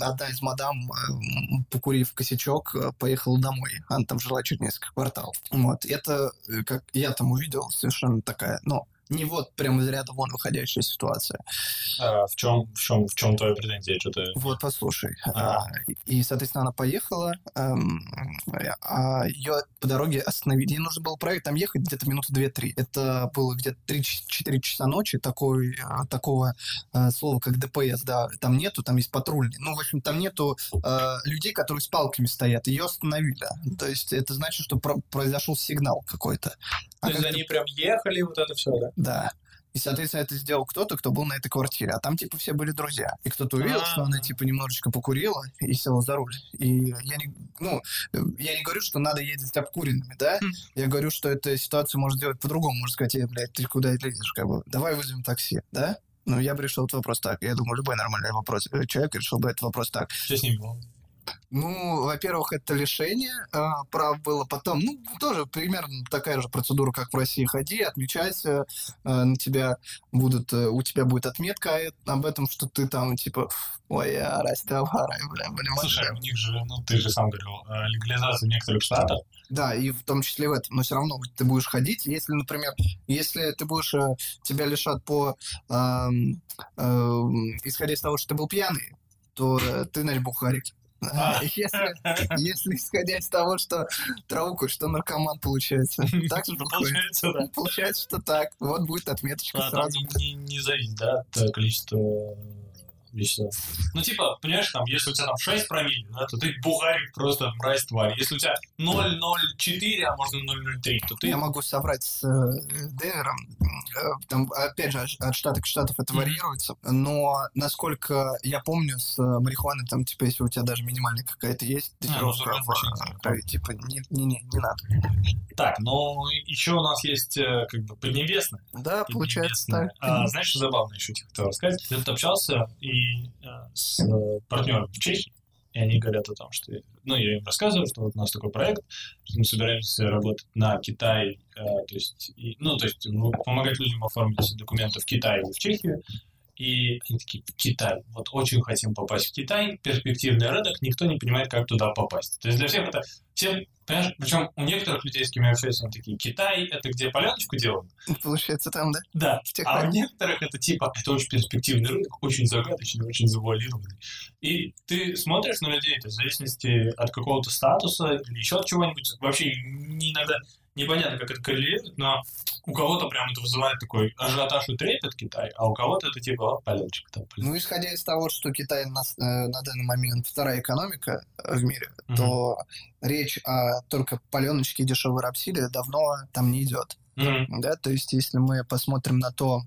одна из мадам, э, покурив косячок, э, поехала домой. Она там жила чуть несколько кварталов. Вот. Это, э, как я там увидел, совершенно такая, ну, не вот прям из ряда вон выходящая ситуация. А в чем, в чем, в чем твоя претензия? Что ты... Вот, послушай. Ага. А, И, соответственно, она поехала, эм, а ее по дороге остановили. Ей нужно было проект там ехать где-то минуты 2-3. Это было где-то 3-4 часа ночи. Такой, э, такого э, слова, как ДПС, да, там нету, там есть патрульный. Ну, в общем, там нету э, людей, которые с палками стоят. Ее остановили. То есть это значит, что про- произошел сигнал какой-то. А То есть они прям ехали, вот это все, да? Да. И, соответственно, это сделал кто-то, кто был на этой квартире. А там, типа, все были друзья. И кто-то увидел, что она, типа, немножечко покурила и села за руль. И я не, ну, я не говорю, что надо ездить обкуренными, да? Хм. Я говорю, что эта ситуация может сделать по-другому. Можно сказать, эй, блядь, ты куда лезешь, как бы? Давай вызовем такси, да? Ну, я бы решил этот вопрос так. Я думаю, любой нормальный вопрос. э, Человек решил бы этот вопрос так. Что с ним было? Ну, во-первых, это лишение а, прав было. Потом, ну, тоже примерно такая же процедура, как в России. Ходи, отмечайся, а, на тебя будут, э, у тебя будет отметка э- об этом, что ты там, типа, ой, я Растафарай, бля, блин, Слушай, у них же, ну ты же сам говорил, э, легализация в некоторых штатах. Да, и в том числе в этом. Но все равно ты будешь ходить, если, например, если ты будешь, э, тебя лишат по, ам, эм, исходя из того, что ты был пьяный, то э, ты, значит, бухарик. А. Если, если исходя из того, что траву куришь, что наркоман получается. Так же Ну. Получается, да. Получается, что так. Вот будет отметочка А, там сразу. не, не зависит, да, от э, количества веществ. Ну, типа, понимаешь, там, если у тебя там 6 промилле, да, то ты бухарик просто мразь тварь. Если у тебя 0,04, а можно 0,03, то ты... Я могу соврать с э, Денвером. Э, Там, опять же, от штата к штату это варьируется. Но, насколько я помню, с э, марихуаной, там, типа, если у тебя даже минимальная какая-то есть ну, дозировка закон в э, типа, не, не, не, не надо. Так, но еще у нас есть э, как бы поднебесная. Да, получается Поднебесная. так. А, знаешь, что забавно еще тебе хотел рассказать? Я тут общался и э, с э, партнером в Чехии, и они говорят о том, что... Ну, я им рассказываю, что вот у нас такой проект, что мы собираемся работать на Китай, э, то есть, и- ну, то есть ну, помогать людям оформить документы в Китае и в Чехию. И они такие, Китай, вот очень хотим попасть в Китай, перспективный рынок, никто не понимает, как туда попасть. То есть для всех это, всем, понимаешь, причем у некоторых людей, с кем я общаюсь, они такие, Китай, это где паленочку делают? Получается там, да? Да, а у некоторых это типа, это очень перспективный рынок, очень загадочный, очень завуалированный. И ты смотришь на людей, то есть в зависимости от какого-то статуса или еще от чего-нибудь, вообще не иногда непонятно, как это коррелирует, но у кого-то прям это вызывает такой ажиотаж и трепет Китай, а у кого-то это типа, паленочек там. блин». Ну, исходя из того, что Китай на, э, на данный момент вторая экономика в мире, Мгм. то речь о только паленочке и дешевой рапсиле давно там не идет. Мгм. Да, то есть, если мы посмотрим на то,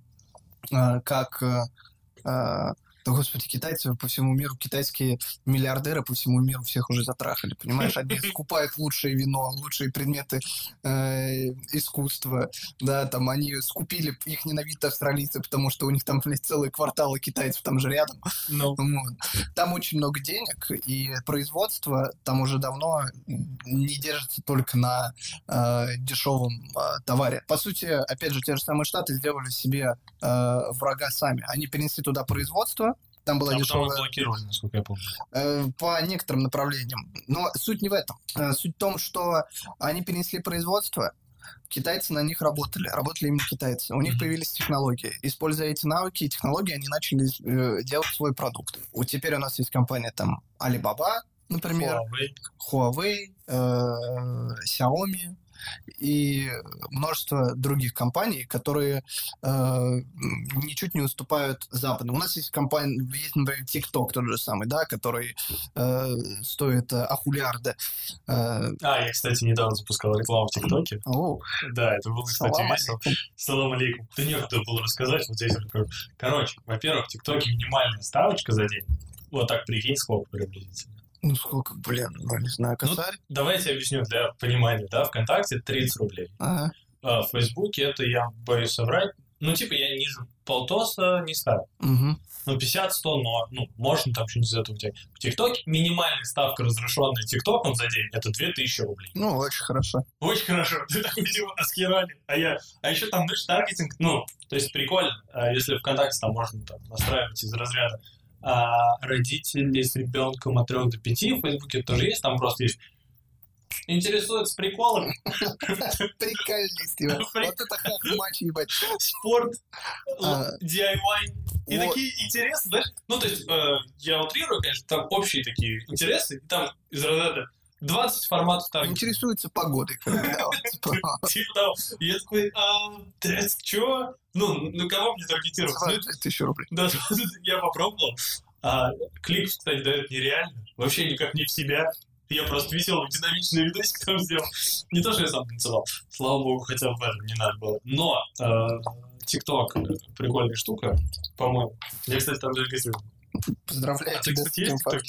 э, как э, да, господи, китайцы по всему миру, китайские миллиардеры по всему миру всех уже затрахали, понимаешь? Они скупают лучшее вино, лучшие предметы э, искусства, да, там они скупили, их ненавидят австралийцы, потому что у них там, блядь, целые кварталы китайцев там же рядом. Ну, Вот. Там очень много денег, и производство там уже давно не держится только на э, дешевом э, товаре. По сути, опять же, те же самые штаты сделали себе э, врага сами. Они перенесли туда производство, там была а потом дешевая их блокировали, насколько я помню. э, по некоторым направлениям. Но суть не в этом. Э, Суть в том, что они перенесли производство, китайцы на них работали, работали именно китайцы. У них появились технологии. Используя эти навыки и технологии, они начали э, делать свой продукт. Вот теперь у нас есть компания там Alibaba, например, Huawei. Huawei, э, Xiaomi и множество других компаний, которые э, ничуть не уступают Западу. У нас есть компания, есть, например, TikTok тот же самый, да, который э, стоит э, ахулиарда. Э, А, я, кстати, недавно запускал рекламу в ТикТоке. о, Да, это было, кстати, салам весело. Салам алейкум. Да некуда было рассказать, вот здесь. Короче, во-первых, в ТикТоке минимальная ставочка за день. Вот так прикинь, сколько приблизительно. Ну, сколько, блин, ну, не знаю, Ну, косарь. Давайте я объясню для понимания, да, ВКонтакте 30 рублей. Ага. А в Фейсбуке это, я боюсь соврать, ну, типа, я ниже полтоса не ставлю. Мгм. Ну, 50-100, но, ну, можно там что-нибудь из этого взять. В ТикТоке минимальная ставка, разрешенная ТикТоком за день, это 2000 рублей. Ну, очень хорошо. Очень хорошо. Ты такой, типа, аскерали. А я... А еще там, знаешь, таргетинг, ну, то есть прикольно. А Если ВКонтакте там можно там настраивать из разряда а родители с ребенком от 3 до 5, в Фейсбуке тоже есть, там просто есть интересуется приколом, Прикольно, Вот это хах-матч, ебать. спорт, А. DIY. И Вот. такие интересы, знаешь, ну, то есть, э, я утрирую, конечно, там общие такие интересы, и там из разряда 20 форматов таргетинга. Интересуется погодой. типа, Типа я такой, а, чё? Ну, на кого мне таргетировать? Тысячу рублей. Да, я попробовал. А, клик, кстати, дает нереально. Вообще никак не в себя. Я просто веселый, динамичный видосик там сделал. Не то, что я сам танцевал. Слава богу, хотя бы в этом не надо было. Но э, ТикТок прикольная штука, по-моему. Я, кстати, там зарегистрирован. Поздравляю А ты, кстати, есть в.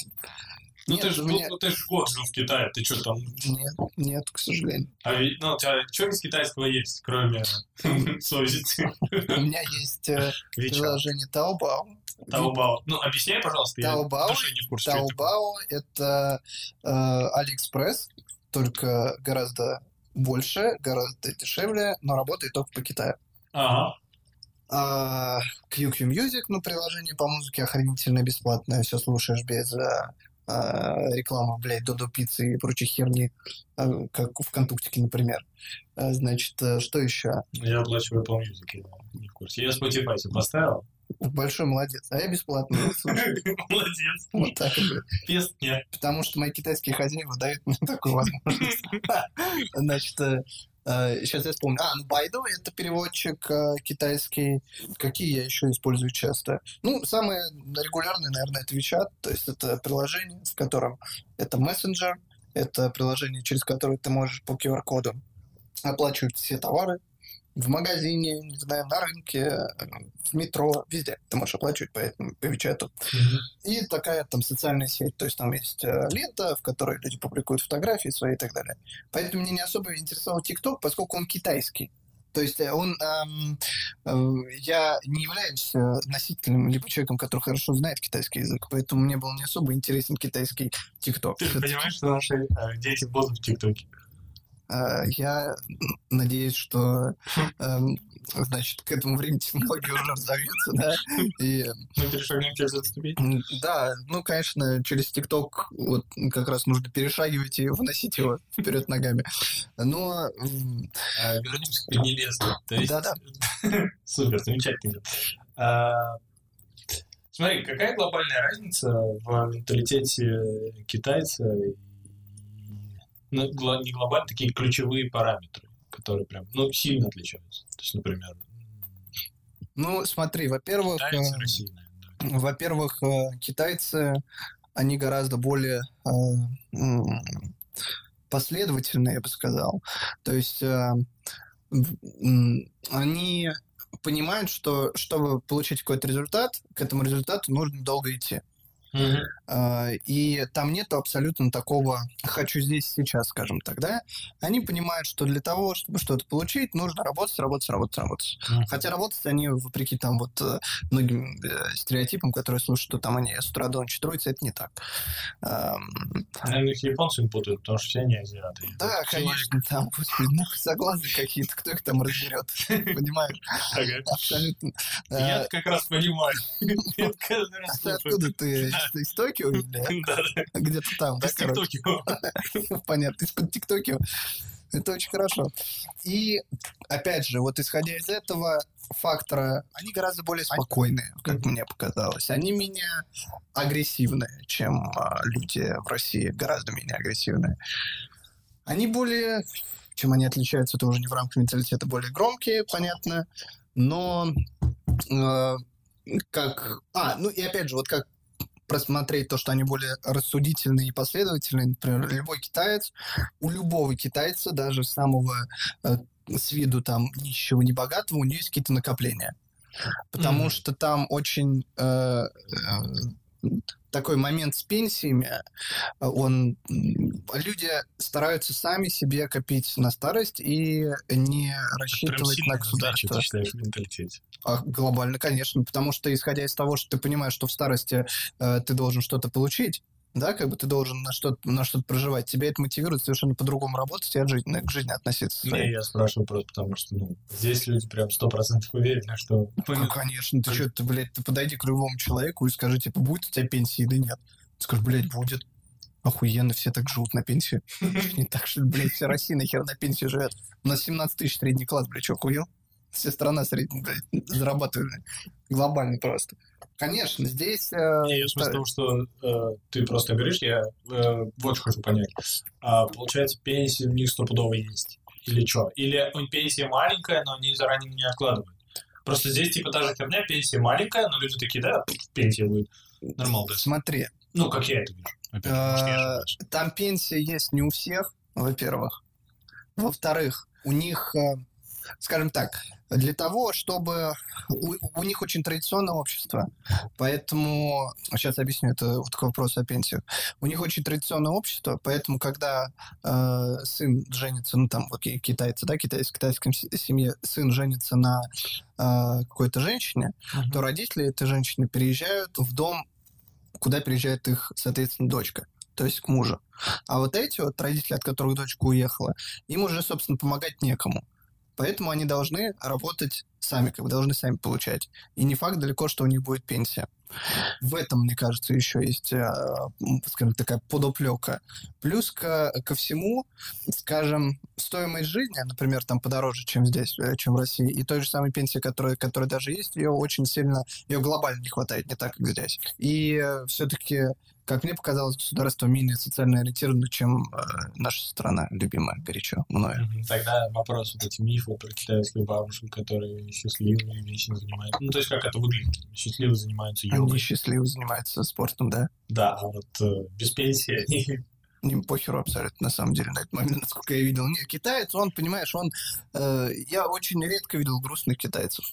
Ну, Нет, ты же у меня- ну, ты год жил в Китае, ты что там? Нет, нет, к сожалению. А ведь, ну, у тебя что из китайского есть, кроме совести? У меня есть э, приложение Taobao. Таобао. Ну, объясняй, пожалуйста, я души не в курсе. что это э, AliExpress, только гораздо больше, гораздо дешевле, но работает только по Китаю. Ага. А, QQ Music, ну, приложение по музыке охренительно бесплатное, все слушаешь без а, а, рекламы, блядь, Додо Пиццы и прочей херни, а, как в Контуктике, например. А, значит, э, что еще? Я оплачиваю Apple Music, я не в курсе. Я Spotify поставил. Большой молодец. А я бесплатно. Молодец. Вот так нет. Потому что мои китайские хозяева дают мне такую возможность. Значит, сейчас я вспомню. А, ну Байду — это переводчик э, китайский. Какие я еще использую часто? Ну, самое регулярное, наверное, это WeChat. То есть это приложение, в котором это мессенджер, это приложение, через которое ты можешь по QR-коду оплачивать все товары в магазине, не знаю, на рынке, в метро, везде. Ты можешь оплачивать по, этому, по WeChat. И такая там социальная сеть, то есть там есть э, лента, в которой люди публикуют фотографии свои и так далее. Поэтому меня не особо интересовал ТикТок, поскольку он китайский. То есть э, он, эм, э, я не являюсь э, носителем либо человеком, который хорошо знает китайский язык, поэтому мне был не особо интересен китайский ТикТок. Ты понимаешь, что наши дети будут в ТикТоке? Э, Я надеюсь, что эм, значит, к этому времени технология уже разовьется, да, и Мы перешагнем через эту ступень. Да, ну, конечно, через ТикТок вот как раз нужно перешагивать и выносить его вперед ногами. Но А, Вернемся к нелесту. То есть... Да-да. Супер, замечательно. А, Смотри, какая глобальная разница в менталитете китайца и ну, гла- не глобально, такие ключевые параметры, которые прям, ну, сильно отличаются. То есть, например, ну, смотри, во-первых, китайцы, э, Россия, наверное. во-первых, э, китайцы, они гораздо более э, последовательные, я бы сказал. То есть они понимают, что чтобы получить какой-то результат, к этому результату нужно долго идти. А, И там нету абсолютно такого «хочу здесь сейчас», скажем так, да? Они понимают, что для того, чтобы что-то получить, нужно работать, работать, работать, работать. Хотя работать они, вопреки там вот э, многим э, стереотипам, которые слушают, что там они с утра до ночи трудятся, это не так. Ам, Наверное, их японцы путают, потому что все они азиаты. Да, конечно, там, господи, согласны какие-то, кто их там разберет, понимаешь? Абсолютно. Я А, как раз понимаю. А откуда ты? Из Токио или где-то там, да, из короче? Понятно, из-под ТикТоки. Это очень хорошо. И, опять же, вот исходя из этого фактора, они гораздо более спокойные, как мне показалось. Они менее агрессивные, чем а, люди в России, гораздо менее агрессивные. Они более... Чем они отличаются, это уже не в рамках менталитета, более громкие, понятно. Но э, как... А, ну и опять же, вот как просмотреть то, что они более рассудительные и последовательные. Например, любой китаец, у любого китайца, даже самого э, с виду там нищего, небогатого, у него есть какие-то накопления. Потому Мгм. что там очень э, э, такой момент с пенсиями, э, он люди стараются сами себе копить на старость и не рассчитывать на государство. считаешь. А, глобально, конечно, потому что исходя из того, что ты понимаешь, что в старости э, ты должен что-то получить, да, как бы ты должен на что-то, на что-то проживать, тебя это мотивирует совершенно по-другому работать и от жизни, к жизни относиться. Не, я спрашиваю просто потому, что ну, здесь люди прям сто процентов уверены, что... Ну, конечно, ты что, ты, блядь, ты подойди к любому человеку и скажи, типа, будет у тебя пенсия или нет? Ты скажешь, блядь, будет. Охуенно, все так живут на пенсии. Не так, что, блядь, вся Россия нахер на пенсии живет. У нас 17 тысяч средний класс, блядь, что, охуел? Вся страна средний, блядь, зарабатывает. блядь. Глобальный просто. Конечно, здесь... э, Не, я смысл в том, что э, ты просто говоришь, я э, вот что хочу понять. А, получается, пенсия у них стопудово есть. Или что? Или пенсия маленькая, но они заранее не откладывают. Просто здесь типа та же херня, пенсия маленькая, но люди такие, да, пенсия будет. Нормально. Смотри, Ну, как я это вижу. Опять может, Э. Там пенсия есть не у всех, во-первых. Во-вторых, у них, э, скажем так, для того, чтобы... У, у них очень традиционное общество, поэтому... Сейчас объясню, это вот такой вопрос о пенсиях. У них очень традиционное общество, поэтому, когда э, сын женится, ну, там, вот ки- китайцы, да, китайц, в китайской семье сын женится на э, какой-то женщине, то родители этой женщины переезжают в дом, куда переезжает их, соответственно, дочка, то есть к мужу. А вот эти вот родители, от которых дочка уехала, им уже, собственно, помогать некому. Поэтому они должны работать сами, как бы должны сами получать. И не факт далеко, что у них будет пенсия. В этом, мне кажется, еще есть, э, скажем, такая подоплека. Плюс ко, ко всему, скажем, стоимость жизни, например, там подороже, чем здесь, э, чем в России, и той же самой пенсии, которая, которая даже есть, ее очень сильно, ее глобально не хватает, не так, как здесь. И все-таки как мне показалось, государство менее социально ориентировано, чем э, наша страна, любимая горячо мною. Тогда вопрос, вот эти мифы про китайских бабушек, которые счастливые, вечно занимаются. Ну, то есть, как это выглядит? Счастливо занимаются Они йогой. счастливо занимаются спортом, да. Да, а вот э, без пенсии они... Им похеру абсолютно, на самом деле, на этот момент, насколько я видел. Нет, китаец, он, понимаешь, он... э, я очень редко видел грустных китайцев.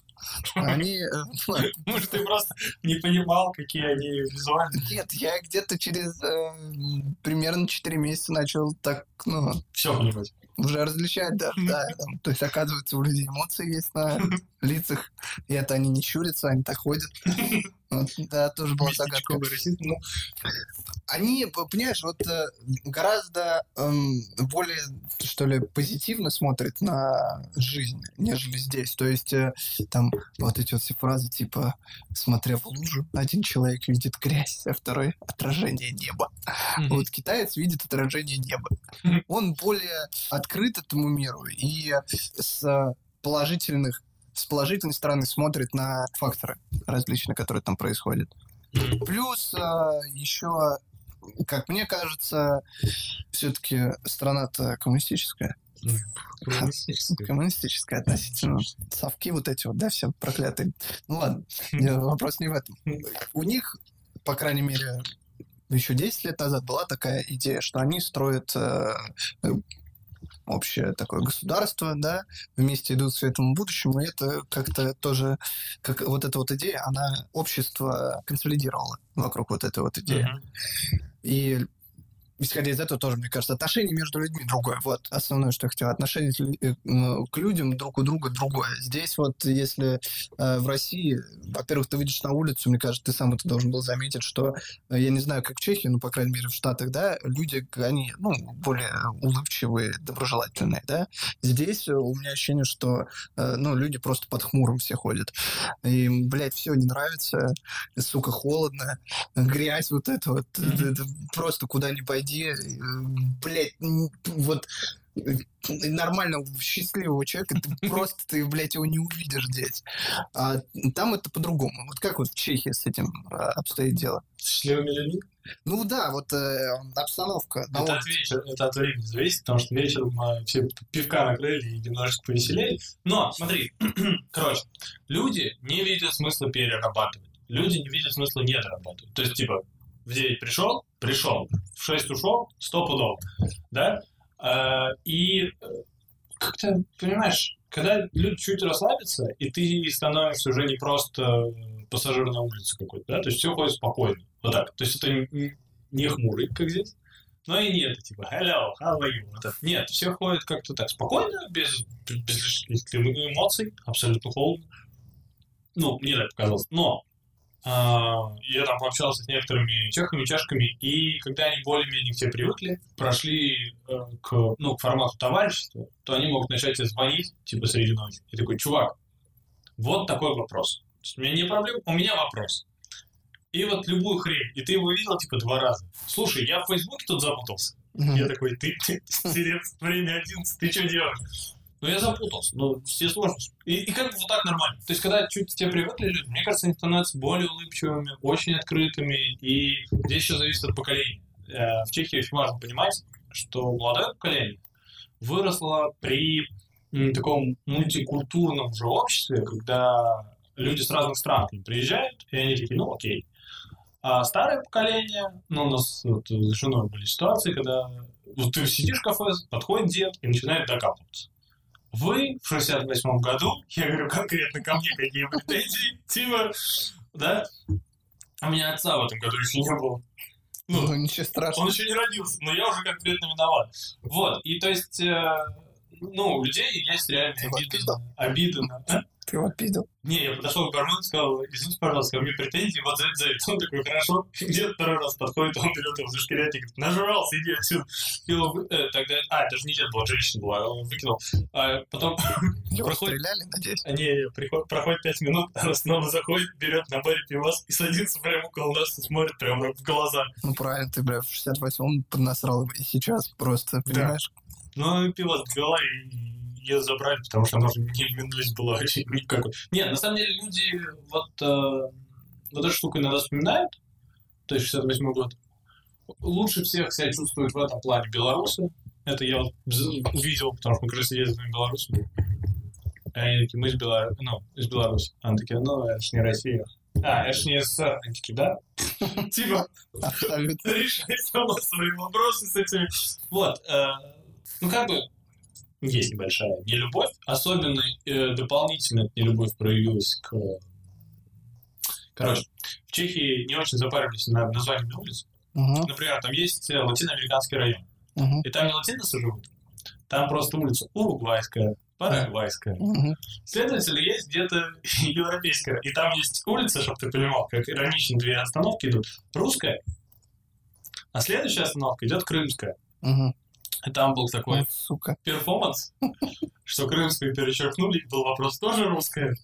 Они... э, Может, ты просто не понимал, какие они визуально. Нет, я где-то через э, примерно 4 месяца начал так, ну, Все понимать. Уже различать, да, да. там, то есть, оказывается, у людей эмоции есть на лицах, и это они не щурятся, они так ходят. Да, тоже была загадка. Ну, Они, понимаешь, вот э, гораздо эм, более, что ли, позитивно смотрят на жизнь, нежели здесь. То есть э, там вот эти вот все фразы типа «смотря в лужу, один человек видит грязь, а второй — отражение неба». Вот китаец видит отражение неба. Он более открыт этому миру и с положительных с положительной стороны смотрит на факторы различные, которые там происходят. Плюс еще, как мне кажется, все-таки страна-то коммунистическая. Коммунистическая. Коммунистическая относительно. Совки вот эти вот, да, все проклятые. Ну ладно, вопрос не в этом. У них, по крайней мере, еще 10 лет назад была такая идея, что они строят э, э, общее такое государство, да, вместе идут к светлому будущему, и это как-то тоже, как вот эта вот идея, она общество консолидировала вокруг вот этой вот идеи. Мгм. И исходя из этого тоже, мне кажется, отношение между людьми другое. Вот основное, что я хотел. Отношение э, к людям друг у друга другое. Здесь вот, если э, в России, во-первых, ты выйдешь на улицу, мне кажется, ты сам это должен был заметить, что, э, я не знаю, как в Чехии, но, по крайней мере, в Штатах, да, люди, они, ну, более улыбчивые, доброжелательные, да. Здесь э, у меня ощущение, что, э, ну, люди просто под хмуром все ходят. Им, блядь, все не нравится, сука, холодно, грязь вот это вот, просто куда ни пойди, э, блядь, вот нормального, счастливого человека, ты просто, ты, блядь, его не увидишь здесь. А там это по-другому. Вот как вот в Чехии с этим э, обстоит дело? С счастливыми людьми? Ну да, вот э, обстановка. Это улице. от, вечера, это от времени зависит, потому что вечером э, все пивка накрыли и немножечко повеселели. Но, смотри, короче, люди не видят смысла перерабатывать. Люди не видят смысла не дорабатывать. То есть, типа, в 9 пришел, пришел, в 6 ушел, 100 пудов, да? Э, И э, как-то, понимаешь, когда люди чуть расслабятся, и ты становишься уже не просто э, пассажир на улице какой-то, да, то есть все ходит спокойно, вот так. То есть это не- хмурый, как здесь, но и нет, типа, hello, how are you? Вот это. Нет, все ходят как-то так спокойно, без, без лишних эмоций, абсолютно холодно. Ну, мне так показалось. Но я там пообщался с некоторыми чехами, чешками, и когда они более-менее к тебе привыкли, прошли э, к, ну, к формату товарищества, то они могут начать тебе звонить, типа, среди ночи. И такой, чувак, вот такой вопрос. У меня не проблема, у меня вопрос. И вот любую хрень, и ты его видел, типа, два раза. Слушай, я в Фейсбуке тут запутался. Я такой, ты, ты, стерец, время 11, ты что делаешь? Ну, я запутался, ну, все сложности. И, и как бы вот так нормально. То есть, когда чуть к тебе привыкли люди, мне кажется, они становятся более улыбчивыми, очень открытыми, и здесь еще зависит от поколения. Э, В Чехии очень важно понимать, что молодое поколение выросло при таком мультикультурном же обществе, когда люди с разных стран приезжают, и они такие, ну, окей. А старое поколение, ну, у нас вот с женой были ситуации, когда вот ты сидишь в кафе, подходит дед и начинает докапываться. Вы в 68 году, я говорю конкретно ко мне, какие претензии, типа, да, у меня отца в этом году еще не было. Ну, Ну, ничего он страшного. еще не родился, но я уже конкретно виноват. Вот, и то есть, э, ну, у людей есть реально на- обида на... Ты его пидел. Не, я подошел к бармену и сказал, извините, пожалуйста, ко мне претензии, вот за это, за это. Он такой, хорошо. Где второй раз подходит, он берет его за шкирят и говорит, нажрался, иди отсюда. И он, э, тогда, а, это же не дед была, женщина была, он выкинул. А потом, Его Проходит- стреляли, надеюсь? они, приход- проходит пять минут, она снова заходит, берет на баре пивас и садится прямо около нас и смотрит прямо в глаза. Ну, правильно, ты, бля, в 68-м поднасрал и сейчас просто, понимаешь? Ну, пиво сбила и ее забрали, потому что она уже не виновность была никакой. Нет, на самом деле люди вот, э, вот эту штуку иногда вспоминают, то есть 68 год. Лучше всех себя чувствуют в этом плане белорусы. Это я вот бз- видел, потому что мы как раз ездили в Беларусь. И они такие, мы из Беларуси, ну, из Беларуси. Они такие, ну, это ж не Россия. А, это ж не СССР. Они такие, да? Типа, решать сама свои вопросы с этими. Вот. Ну, как бы, есть небольшая нелюбовь. Особенно э, дополнительно нелюбовь проявилась к... Короче, в Чехии не очень запаривались над названиями улиц. Мгм, Например, там есть э, латиноамериканский район. мгм, И там не латиносы живут. Там просто улица Уругвайская, Парагвайская. мгм. Следовательно, есть где-то европейская. И там есть улица, чтобы ты понимал, как иронично две остановки идут. Русская, а следующая остановка идет крымская. Мгм. Там был такой Ой, сука. перформанс, что крымскую перечеркнули, был вопрос тоже русская.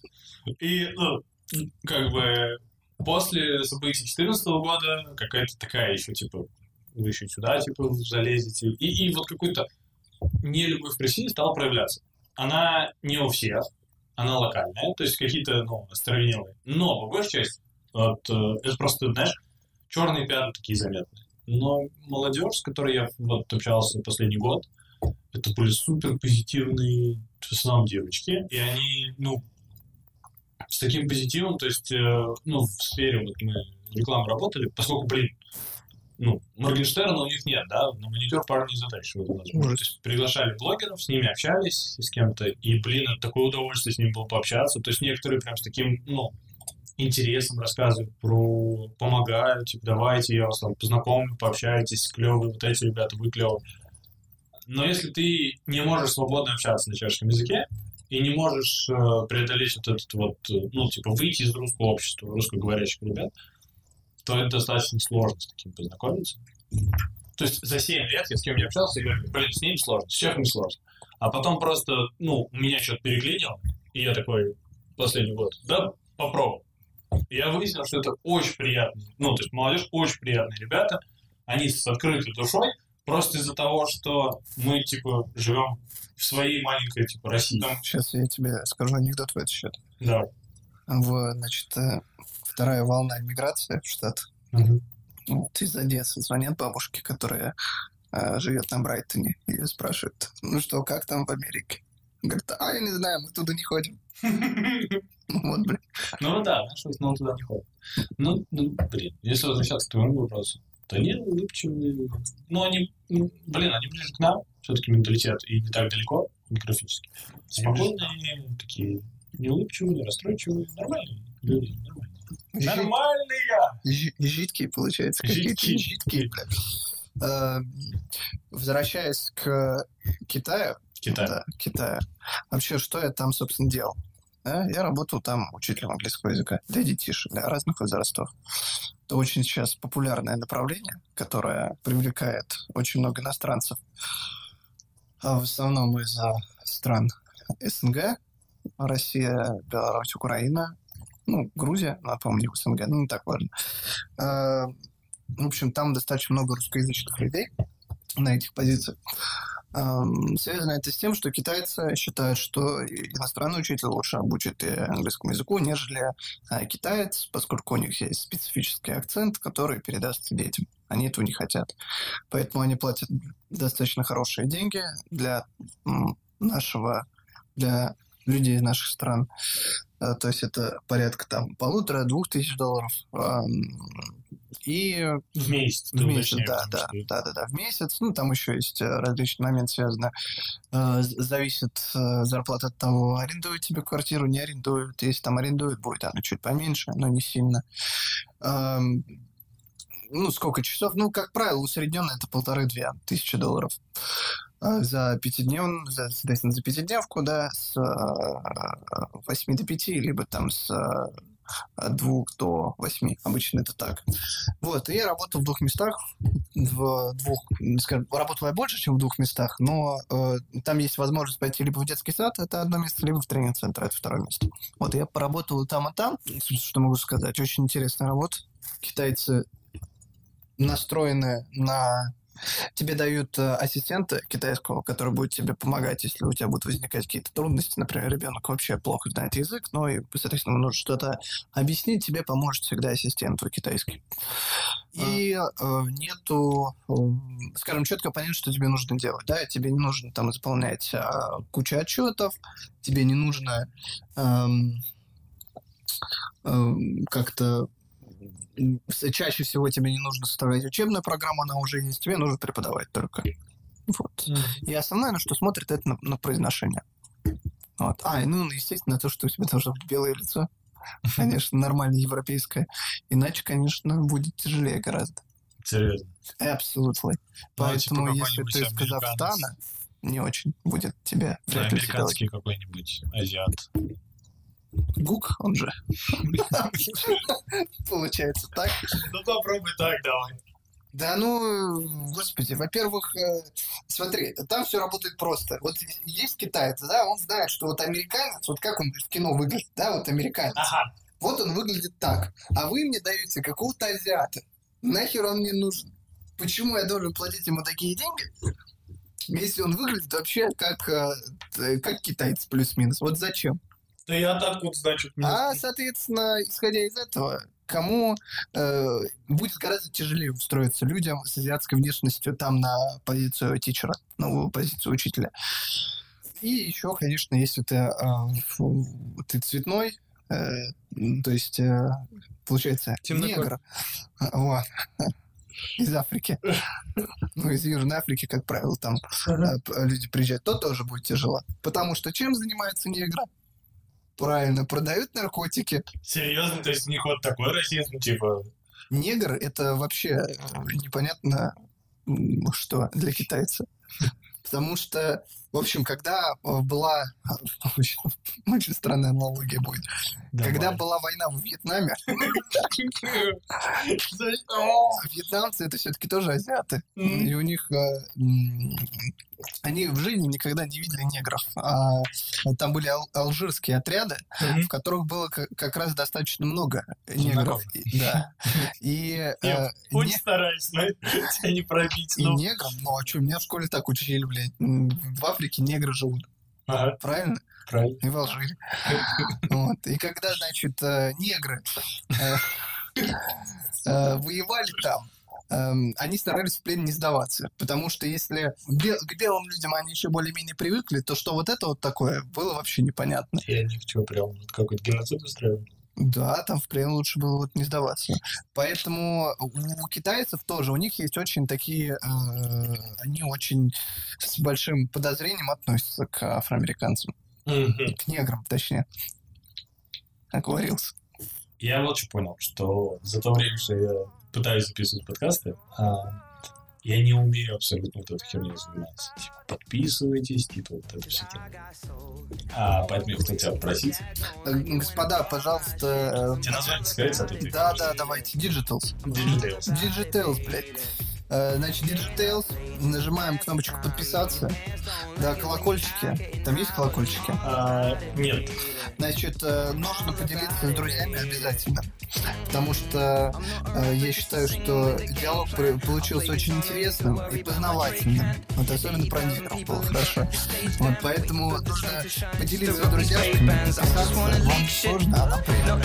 И, ну, как бы после событий 2014 года какая-то такая еще, типа, вы еще сюда, типа, залезете. И, и вот какой-то нелюбовь к России стала проявляться. Она не у всех, она локальная, то есть какие-то, ну, остервенелые. Но, по большей части, вот, э, это просто, знаешь, черные пятна такие заметные. Но молодежь, с которой я вот общался последний год, это были супер позитивные, в основном девочки, и они, ну, с таким позитивом, то есть, э, ну, в сфере вот мы рекламы работали, поскольку, блин, ну, Моргенштерна у них нет, да, на маникюр парни не нас. Ужас. То есть приглашали блогеров, с ними общались с кем-то, и, блин, это такое удовольствие с ними было пообщаться. То есть некоторые прям с таким, ну, интересом рассказывают про, помогают, типа, давайте я вас там познакомлю, пообщайтесь, клевые вот эти ребята, вы клевые. Но если ты не можешь свободно общаться на чешском языке, и не можешь э, преодолеть вот этот вот, э, ну, типа, выйти из русского общества, русскоговорящих ребят, то это достаточно сложно с таким познакомиться. То есть за 7 лет я с кем не общался, я говорю, блин, с ними сложно, с чехами сложно. А потом просто, ну, меня что-то переклинило, и я такой, последний год, да, попробуй. Я выяснил, что это очень приятно. Ну, то есть молодежь очень приятные ребята, они с открытой душой, просто из-за того, что мы, типа, живем в своей маленькой, типа, России. Там, Сейчас я тебе скажу анекдот в этот счет. да. В, значит, э, вторая волна иммиграции в Штат. Мгм. Вот из Одессы звонят бабушке, которая э, живет на Брайтоне, и спрашивают, ну что, как там в Америке? Говорит, а, я не знаю, мы туда не ходим. Вот, блин. Ну да, наш в основном туда не ходит. Ну, ну, блин, если возвращаться к твоему вопросу, то они улыбчивые. Ну, они, ну, блин, они ближе к нам, все-таки менталитет, и не так далеко географически. Спокойные, такие, не улыбчивые, не расстроенные, нормальные люди, нормальные. Нормальные! жи- Жидкие, получается, Жидкие. жидкие, блядь. Э, Возвращаясь к Китаю, Китай. Да, Китая. Вообще, что я там, собственно, делал? Да, я работал там учителем английского языка для детишек, для разных возрастов. Это очень сейчас популярное направление, которое привлекает очень много иностранцев. А в основном из стран СНГ. Россия, Беларусь, Украина. Ну, Грузия, напомню, СНГ, ну, не так важно. А, В общем, там достаточно много русскоязычных людей на этих позициях. Связано это с тем, что китайцы считают, что иностранный учитель лучше обучит английскому языку, нежели а, китаец, поскольку у них есть специфический акцент, который передастся детям. Они этого не хотят. Поэтому они платят достаточно хорошие деньги для нашего, для людей наших стран. А, То есть это порядка там полутора-двух тысяч долларов. И В месяц, в месяц, да, да, да, да, да, в месяц. Ну, там еще есть э, различные моменты связаны. Э, Зависит э, зарплата от того, арендуют тебе квартиру, не арендуют. Если там арендуют, будет она чуть поменьше, но не сильно. Ну, сколько часов? Ну, как правило, усредненно это полторы-две тысячи долларов. Э, За пятиднев, за, соответственно, за пятидневку, да, с э, 8 до 5, либо там с э, от двух до восьми. Обычно это так. Вот, и я работал в двух местах, в двух, скажем, работал я больше, чем в двух местах, но э, там есть возможность пойти либо в детский сад, это одно место, либо в тренинг-центр, это второе место. Вот, я поработал там, и там. Что могу сказать? Очень интересная работа. Китайцы настроены на... Тебе дают э, ассистента китайского, который будет тебе помогать, если у тебя будут возникать какие-то трудности. Например, ребенок вообще плохо знает язык, но, и, соответственно, нужно что-то объяснить, тебе поможет всегда ассистент твой китайский. И э, нету, э, скажем, четко понять, что тебе нужно делать. Да, тебе не нужно там заполнять а, кучу отчетов, тебе не нужно эм, эм, как-то чаще всего тебе не нужно составлять учебную программу, она уже есть, тебе нужно преподавать только. Вот. И основное, на что смотрят, это на, на произношение. Вот. А, и, ну, естественно, то, что у тебя должно быть белое лицо. Конечно, нормально европейское. Иначе, конечно, будет тяжелее гораздо. Серьезно. Absolutely. Ну, типа Поэтому, если ты из. Казахстана, не очень будет тебе Да, делать. американский какой-нибудь азиат. Гук, он же. Получается так. Ну попробуй так, давай. Да ну, господи, во-первых, э, смотри, там все работает просто. Вот есть китаец, да, он знает, что вот американец, вот как он в кино выглядит, да, вот американец, Ага. вот он выглядит так, а вы мне даете какого-то азиата. Нахер он мне нужен? Почему я должен платить ему такие деньги, если он выглядит вообще как, э, как китаец плюс-минус? Вот зачем? Да я-то откуда ты мне А, соответственно, исходя из этого, кому э, будет гораздо тяжелее устроиться людям с азиатской внешностью там на позицию тичера, на позицию учителя. И еще, конечно, если ты, э, ты цветной, э, то есть, э, получается, Темнокожий. негр, вот, из Африки, ну, из Южной Африки, как правило, там э, люди приезжают, то тоже будет тяжело. Потому что чем занимаются негры? Правильно, продают наркотики. Серьезно, то есть у них вот такой расизм, типа... Негр — это вообще э, непонятно что для китайца. Потому что, в общем, когда э, была... Очень, странная аналогия будет. Когда давай. была война в Вьетнаме, вьетнамцы — это все-таки тоже азиаты. И у них... э, Они в жизни никогда не видели негров. А там были ал- алжирские отряды, в которых было как, раз достаточно много негров. И- Да. И, э, Я очень не- стараюсь, но тебя не пробить. и неграм, ну а что, меня в школе так учили, блядь. Африке негры живут, Ага, правильно? правильно. И в Алжире. Вот. И когда, значит, э, негры э, э, воевали там, эм, они старались в плен не сдаваться. Потому что если к белым людям они еще более-менее привыкли, то что вот это вот такое было вообще непонятно. И они что, прям вот какой-то геноцид устраивали? Да, там в плен лучше было вот не сдаваться. Поэтому у китайцев тоже, у них есть очень такие, э, они очень с большим подозрением относятся к афроамериканцам, Мгм. к неграм, точнее. Оговорился. Я вот что понял, что за то время, что я пытаюсь записывать подкасты, а, я не умею абсолютно вот этой херней заниматься. Типа, подписывайтесь, типа, вот это все. А, поэтому я хотел тебя попросить. Э, Господа, пожалуйста... Тебе название сказать, а то ты... э, Да, да, давайте. Digitals. Digitales. Digitales, блядь. Э, Значит, Digitales, нажимаем кнопочку подписаться. Да, колокольчики. Там есть колокольчики? А, нет. Значит, э, нужно поделиться с друзьями обязательно. Потому что э, я считаю, что диалог получился очень интересным и познавательным. Вот особенно про негров было хорошо. Вот поэтому нужно поделиться с друзьями, подписаться. Вам сложно, а нам приятно.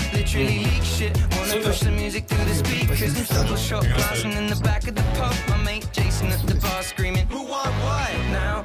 My mate Jason at the bar screaming, Who want what now?